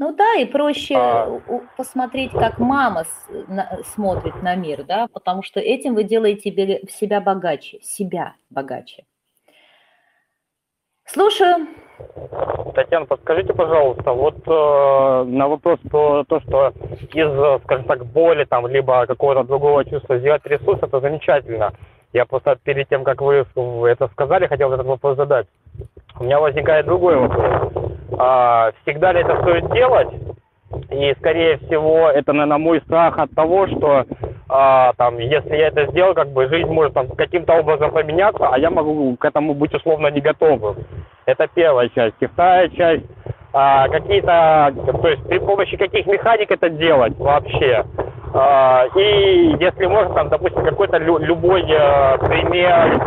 Ну да, и проще а... посмотреть, как мама на, смотрит на мир, да, потому что этим вы делаете себя богаче, себя богаче. Слушаю. Татьяна, подскажите, пожалуйста, вот э, на вопрос про то, что из, скажем так, боли там, либо какого-то другого чувства сделать ресурс, это замечательно. Я просто перед тем, как вы это сказали, хотел этот вопрос задать. У меня возникает другой вопрос. А, всегда ли это стоит делать? И, скорее всего, это, наверное, мой страх от того, что а, там, если я это сделал, как бы жизнь может там, каким-то образом поменяться, а я могу к этому быть условно не готовым. Это первая часть. И вторая часть, а, какие-то, то есть при помощи каких механик это делать вообще. А, и если можно, там, допустим, какой-то лю- любой э, пример,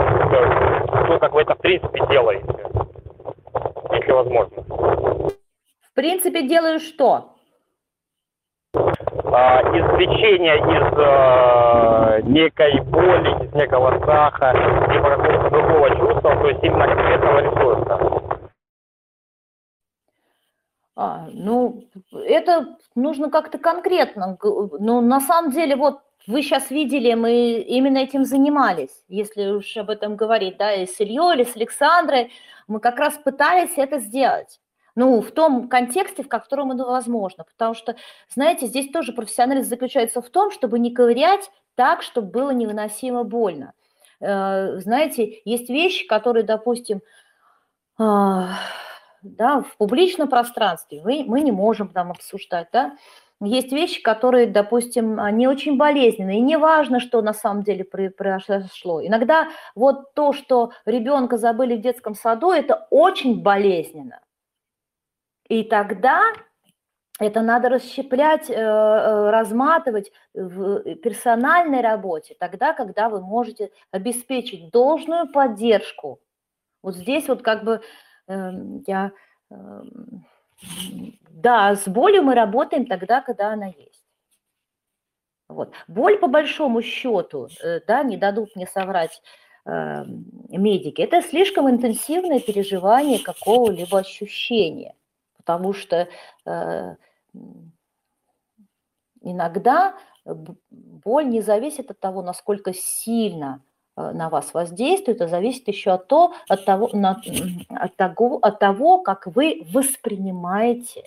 ну, как вы это в принципе делаете, если возможно. В принципе, делаю что? А, извлечение из э, некой боли, из некого страха, либо какого-то другого чувства, то есть именно конкретного ресурса. А, ну, это нужно как-то конкретно. Ну, на самом деле, вот вы сейчас видели, мы именно этим занимались, если уж об этом говорить, да, и с Ильей, или с Александрой, мы как раз пытались это сделать. Ну, в том контексте, в котором это возможно. Потому что, знаете, здесь тоже профессионализм заключается в том, чтобы не ковырять так, чтобы было невыносимо больно. Э, знаете, есть вещи, которые, допустим, а, да, в публичном пространстве мы, мы не можем там обсуждать, да, есть вещи, которые, допустим, не очень болезненные, и не важно, что на самом деле произошло. Иногда вот то, что ребенка забыли в детском саду, это очень болезненно. И тогда это надо расщеплять, э, э, разматывать в персональной работе, тогда, когда вы можете обеспечить должную поддержку. Вот здесь вот как бы Эм, я, эм, да, с болью мы работаем тогда, когда она есть. Вот. Боль, по большому счету, э, да, не дадут мне соврать э, медики, это слишком интенсивное переживание какого-либо ощущения, потому что э, иногда боль не зависит от того, насколько сильно на вас воздействует, а зависит еще от, то, от, того, от, того, от того, как вы воспринимаете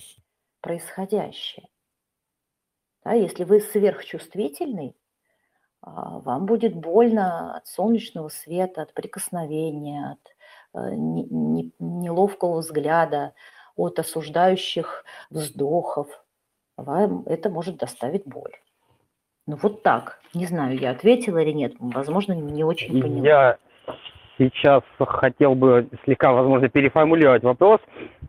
происходящее. Да, если вы сверхчувствительный, а, вам будет больно от солнечного света, от прикосновения, от э, неловкого взгляда, от осуждающих вздохов. Вам это может доставить боль. Ну вот так. Не знаю, я ответила или нет. Возможно, не очень поняла. Я сейчас хотел бы слегка, возможно, переформулировать вопрос.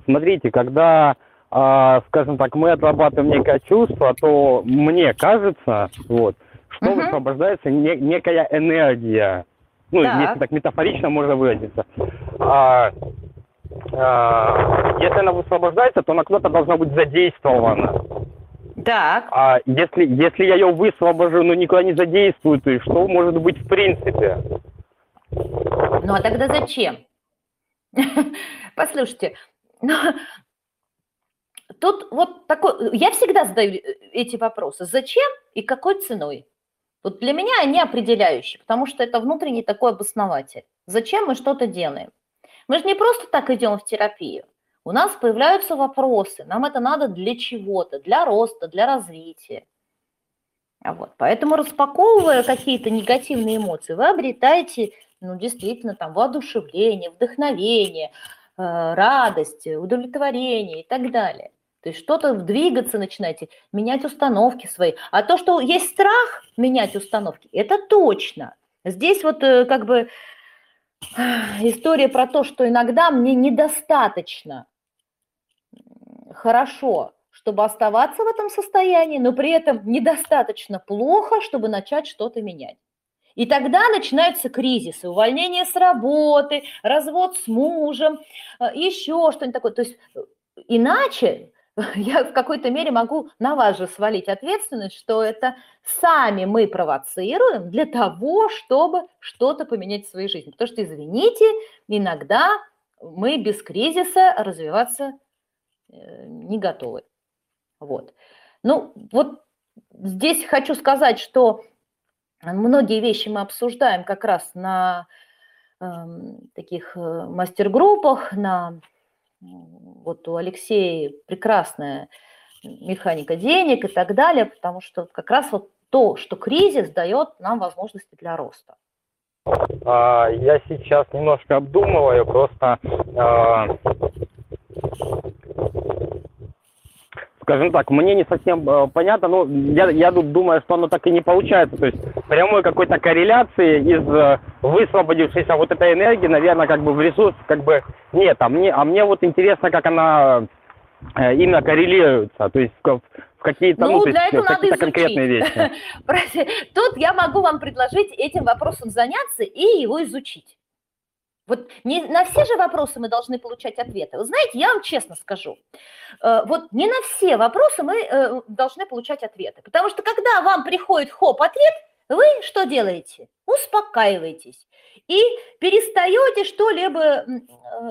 Смотрите, когда, э, скажем так, мы отрабатываем некое чувство, то мне кажется, вот, что угу. высвобождается не, некая энергия. Ну, так. если так метафорично можно выразиться. А, а, если она высвобождается, то она куда-то должна быть задействована. Так. А если, если я ее высвобожу, но никуда не задействую, то что может быть в принципе? Ну а тогда зачем? Послушайте, тут вот такой, я всегда задаю э, эти вопросы. Зачем и какой ценой? Вот для меня они определяющие, потому что это внутренний такой обоснователь. Зачем мы что-то делаем? Мы же не просто так идем в терапию. У нас появляются вопросы. Нам это надо для чего-то, для роста, для развития. А вот. Поэтому распаковывая какие-то негативные эмоции, вы обретаете ну, действительно там воодушевление, вдохновение, э, радость, удовлетворение и так далее. То есть что-то двигаться начинаете, менять установки свои. А то, что есть страх менять установки, это точно. Здесь вот э, как бы история про то, что иногда мне недостаточно хорошо, чтобы оставаться в этом состоянии, но при этом недостаточно плохо, чтобы начать что-то менять. И тогда начинаются кризисы, увольнение с работы, развод с мужем, э, еще что-нибудь такое. То есть э, иначе я в какой-то мере могу на вас же свалить ответственность, что это сами мы провоцируем для того, чтобы что-то поменять в своей жизни. Потому что, извините, иногда мы без кризиса развиваться не готовы. Вот. Ну, вот здесь хочу сказать, что многие вещи мы обсуждаем как раз на э, таких э, мастер-группах, на вот у Алексея прекрасная механика денег и так далее, потому что как раз вот то, что кризис дает нам возможности для роста. А, я сейчас немножко обдумываю, просто а, скажем так, мне не совсем э, понятно, но я, я тут думаю, что оно так и не получается. То есть прямой какой-то корреляции из э, высвободившейся вот этой энергии, наверное, как бы в ресурс как бы нет. А мне, а мне вот интересно, как она э, именно коррелируется, то есть в, какие-то, ну, ну, для этого надо конкретные вещи. Тут я могу вам предложить этим вопросом заняться и его изучить. Вот не на все же вопросы мы должны получать ответы. Вы знаете, я вам честно скажу, э, вот не на все вопросы мы э, должны получать ответы. Потому что когда вам приходит хоп ответ, вы что делаете? Успокаиваетесь и перестаете что-либо э,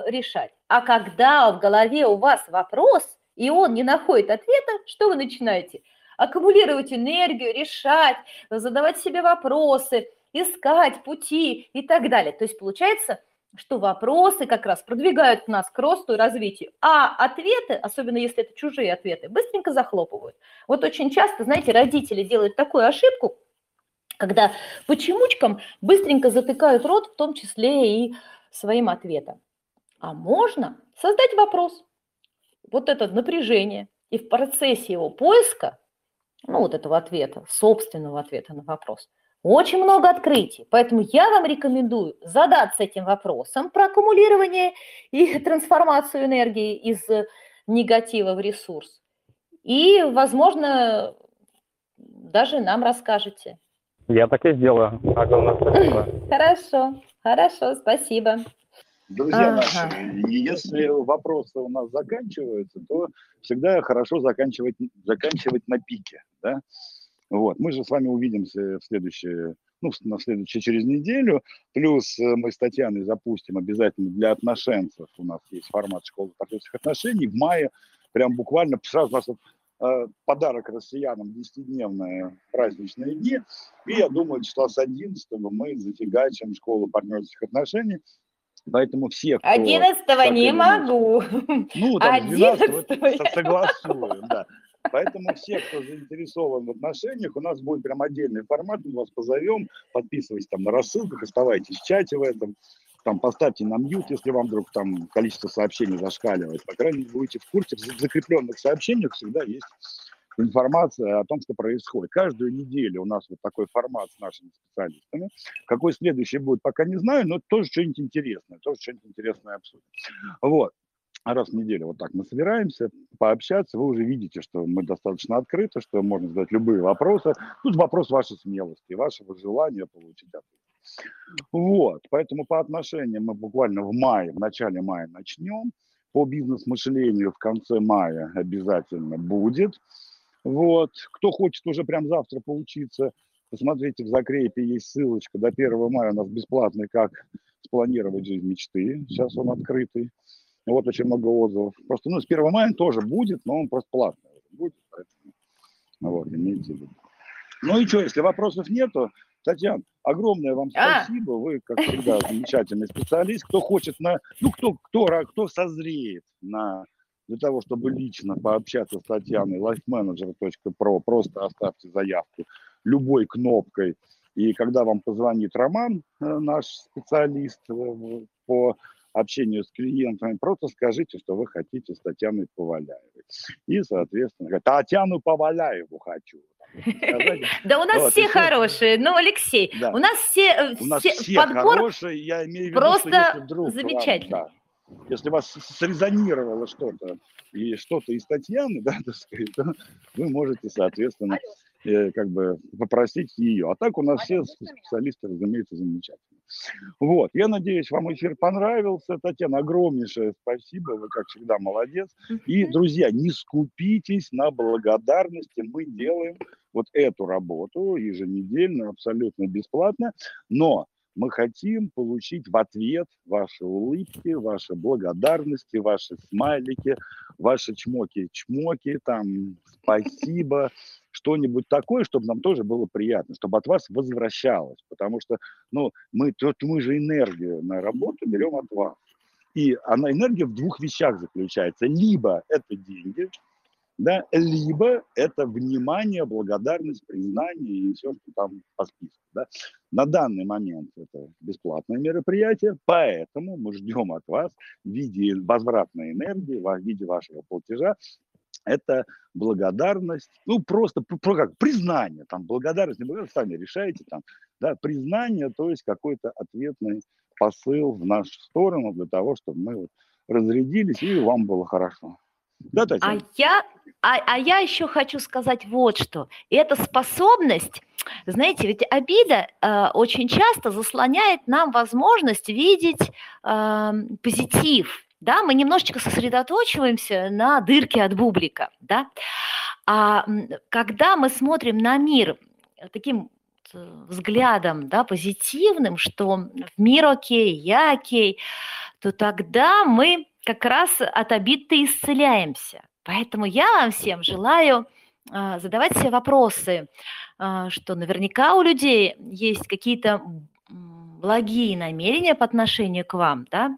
решать. А когда в голове у вас вопрос, и он не находит ответа, что вы начинаете? Аккумулировать энергию, решать, задавать себе вопросы, искать пути и так далее. То есть получается, что вопросы как раз продвигают нас к росту и развитию, а ответы, особенно если это чужие ответы, быстренько захлопывают. Вот очень часто, знаете, родители делают такую ошибку, когда почемучкам быстренько затыкают рот, в том числе и своим ответом. А можно создать вопрос, вот это напряжение, и в процессе его поиска, ну вот этого ответа, собственного ответа на вопрос – очень много открытий. Поэтому я вам рекомендую задаться этим вопросом про аккумулирование и трансформацию энергии из негатива в ресурс. И, возможно, даже нам расскажете. Я так и сделаю. Огромное спасибо. Хорошо, хорошо, спасибо. Друзья ага. наши, если вопросы у нас заканчиваются, то всегда хорошо заканчивать, заканчивать на пике. Да? Вот. Мы же с вами увидимся в следующее, ну, на следующее через неделю. Плюс э, мы с Татьяной запустим обязательно для отношенцев. У нас есть формат школы партнерских отношений. В мае прям буквально сразу у нас э, подарок россиянам 10-дневные праздничные дни. И я думаю, числа с 11 мы зафигачим школу партнерских отношений. Поэтому все, кто... 11 не могу. Ну, там 12 согласуем, да. Поэтому все, кто заинтересован в отношениях, у нас будет прям отдельный формат, мы вас позовем, подписывайтесь там на рассылках, оставайтесь в чате в этом, там поставьте на мьют, если вам вдруг там количество сообщений зашкаливает. По крайней мере, будете в курсе, в закрепленных сообщениях всегда есть информация о том, что происходит. Каждую неделю у нас вот такой формат с нашими специалистами. Какой следующий будет, пока не знаю, но тоже что-нибудь интересное, тоже что-нибудь интересное обсудим. Вот раз в неделю вот так мы собираемся, пообщаться, вы уже видите, что мы достаточно открыты, что можно задать любые вопросы. Тут вопрос вашей смелости, вашего желания получить ответ. Вот, поэтому по отношениям мы буквально в мае, в начале мая начнем. По бизнес-мышлению в конце мая обязательно будет. Вот, кто хочет уже прям завтра поучиться, посмотрите, в закрепе есть ссылочка. До 1 мая у нас бесплатный «Как спланировать жизнь мечты». Сейчас он открытый. Вот очень много отзывов. Просто, ну, с 1 мая тоже будет, но он просто платный будет, поэтому, вот, имейте в виду. Ну и что, если вопросов нету, Татьяна, огромное вам А. спасибо. Вы, как всегда, замечательный специалист. Кто хочет на... Ну, кто, кто, кто созреет на для того, чтобы лично пообщаться с Татьяной, lifemanager.pro, просто оставьте заявку любой кнопкой. И когда вам позвонит Роман, э, наш специалист э, по общению с клиентами, просто скажите, что вы хотите с Татьяной Поваляевой. И, соответственно, Татьяну Поваляеву хочу. Сказать, Да у нас все хорошие. Ну, Алексей, у нас все, У нас все- хорошие, я имею в виду, просто что если вас срезонировало что-то и что-то из Татьяны, да, так сказать, то вы можете, соответственно, как бы попросить ее. А так у нас все специалисты, разумеется, замечательные. Вот, я надеюсь, вам эфир понравился. Татьяна, огромнейшее спасибо, вы, как всегда, молодец. И, друзья, не скупитесь на благодарности. Мы делаем вот эту работу еженедельно, абсолютно бесплатно, но мы хотим получить в ответ ваши улыбки, ваши благодарности, ваши смайлики, ваши чмоки-чмоки, там, спасибо, что-нибудь такое, чтобы нам тоже было приятно, чтобы от вас возвращалось, потому что, ну, мы, тут мы же энергию на работу берем от вас. И она, энергия в двух вещах заключается. Либо это деньги, да, либо это внимание, благодарность, признание и все, что там по списку. Да. На данный момент это бесплатное мероприятие, поэтому мы ждем от вас в виде возвратной энергии, в виде вашего платежа, это благодарность, ну просто про как признание, там благодарность, не благодарность, сами решаете, там, да, признание, то есть какой-то ответный посыл в нашу сторону для того, чтобы мы вот разрядились и вам было хорошо. Да, А Татьяна? я, а, а я еще хочу сказать вот что. Это способность, знаете, ведь обида э, очень часто заслоняет нам возможность видеть эм, позитив. Да, мы немножечко сосредоточиваемся на дырке от бублика, да. А когда мы смотрим на мир таким э, взглядом, да, позитивным, что мир окей, я окей, то тогда мы как раз от обид-то исцеляемся. Поэтому я вам всем желаю а, задавать себе вопросы, а, что наверняка у людей есть какие-то благие намерения по отношению к вам, да,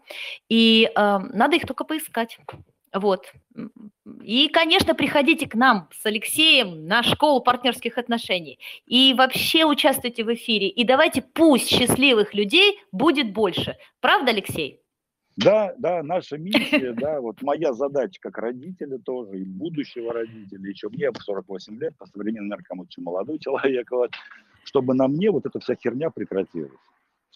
и а, надо их только поискать. Вот. И, конечно, приходите к нам с Алексеем на школу партнерских отношений. И вообще участвуйте в эфире. И давайте пусть счастливых людей будет больше. Правда, Алексей? Да, да, наша миссия, да, вот моя задача как родителя тоже, и будущего родителя, еще мне 48 лет, по современным меркам очень молодой человек, вот, чтобы на мне вот эта вся херня прекратилась.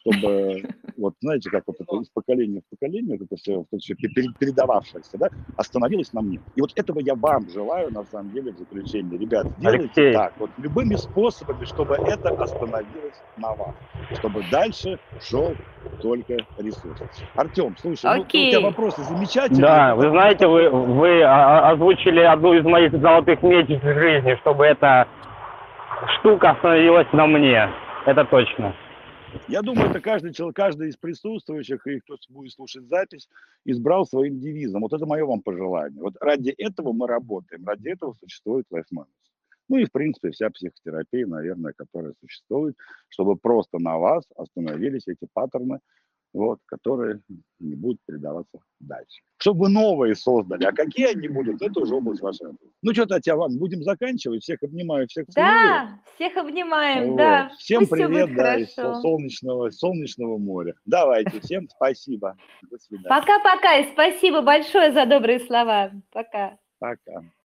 Чтобы, вот знаете, как вот это из поколения в поколение, вот это все, вот это все пере- передававшееся, да, остановилось на мне. И вот этого я вам желаю, на самом деле, в заключение. Ребят, делайте Алексей. так, вот любыми способами, чтобы это остановилось на вас, чтобы дальше шел только ресурс. Артем, слушай, ну, у тебя вопросы замечательные. Да, вы знаете, вы, вы озвучили одну из моих золотых метик в жизни, чтобы эта штука остановилась на мне. Это точно. Я думаю, это каждый человек, каждый из присутствующих и кто будет слушать запись, избрал своим девизом. Вот это мое вам пожелание. Вот ради этого мы работаем, ради этого существует LifeManage. Ну и, в принципе, вся психотерапия, наверное, которая существует, чтобы просто на вас остановились эти паттерны, вот, которые не будут передаваться дальше. Чтобы вы новые создали. А какие они будут, это уже область вашей. Ну что, Татьяна, будем заканчивать. Всех обнимаю, всех целую. Да, всех обнимаем, Вот. да. Всем Пусть привет, да, из хорошо. солнечного, солнечного моря. Давайте, всем спасибо. До свидания. Пока-пока и спасибо большое за добрые слова. Пока. Пока.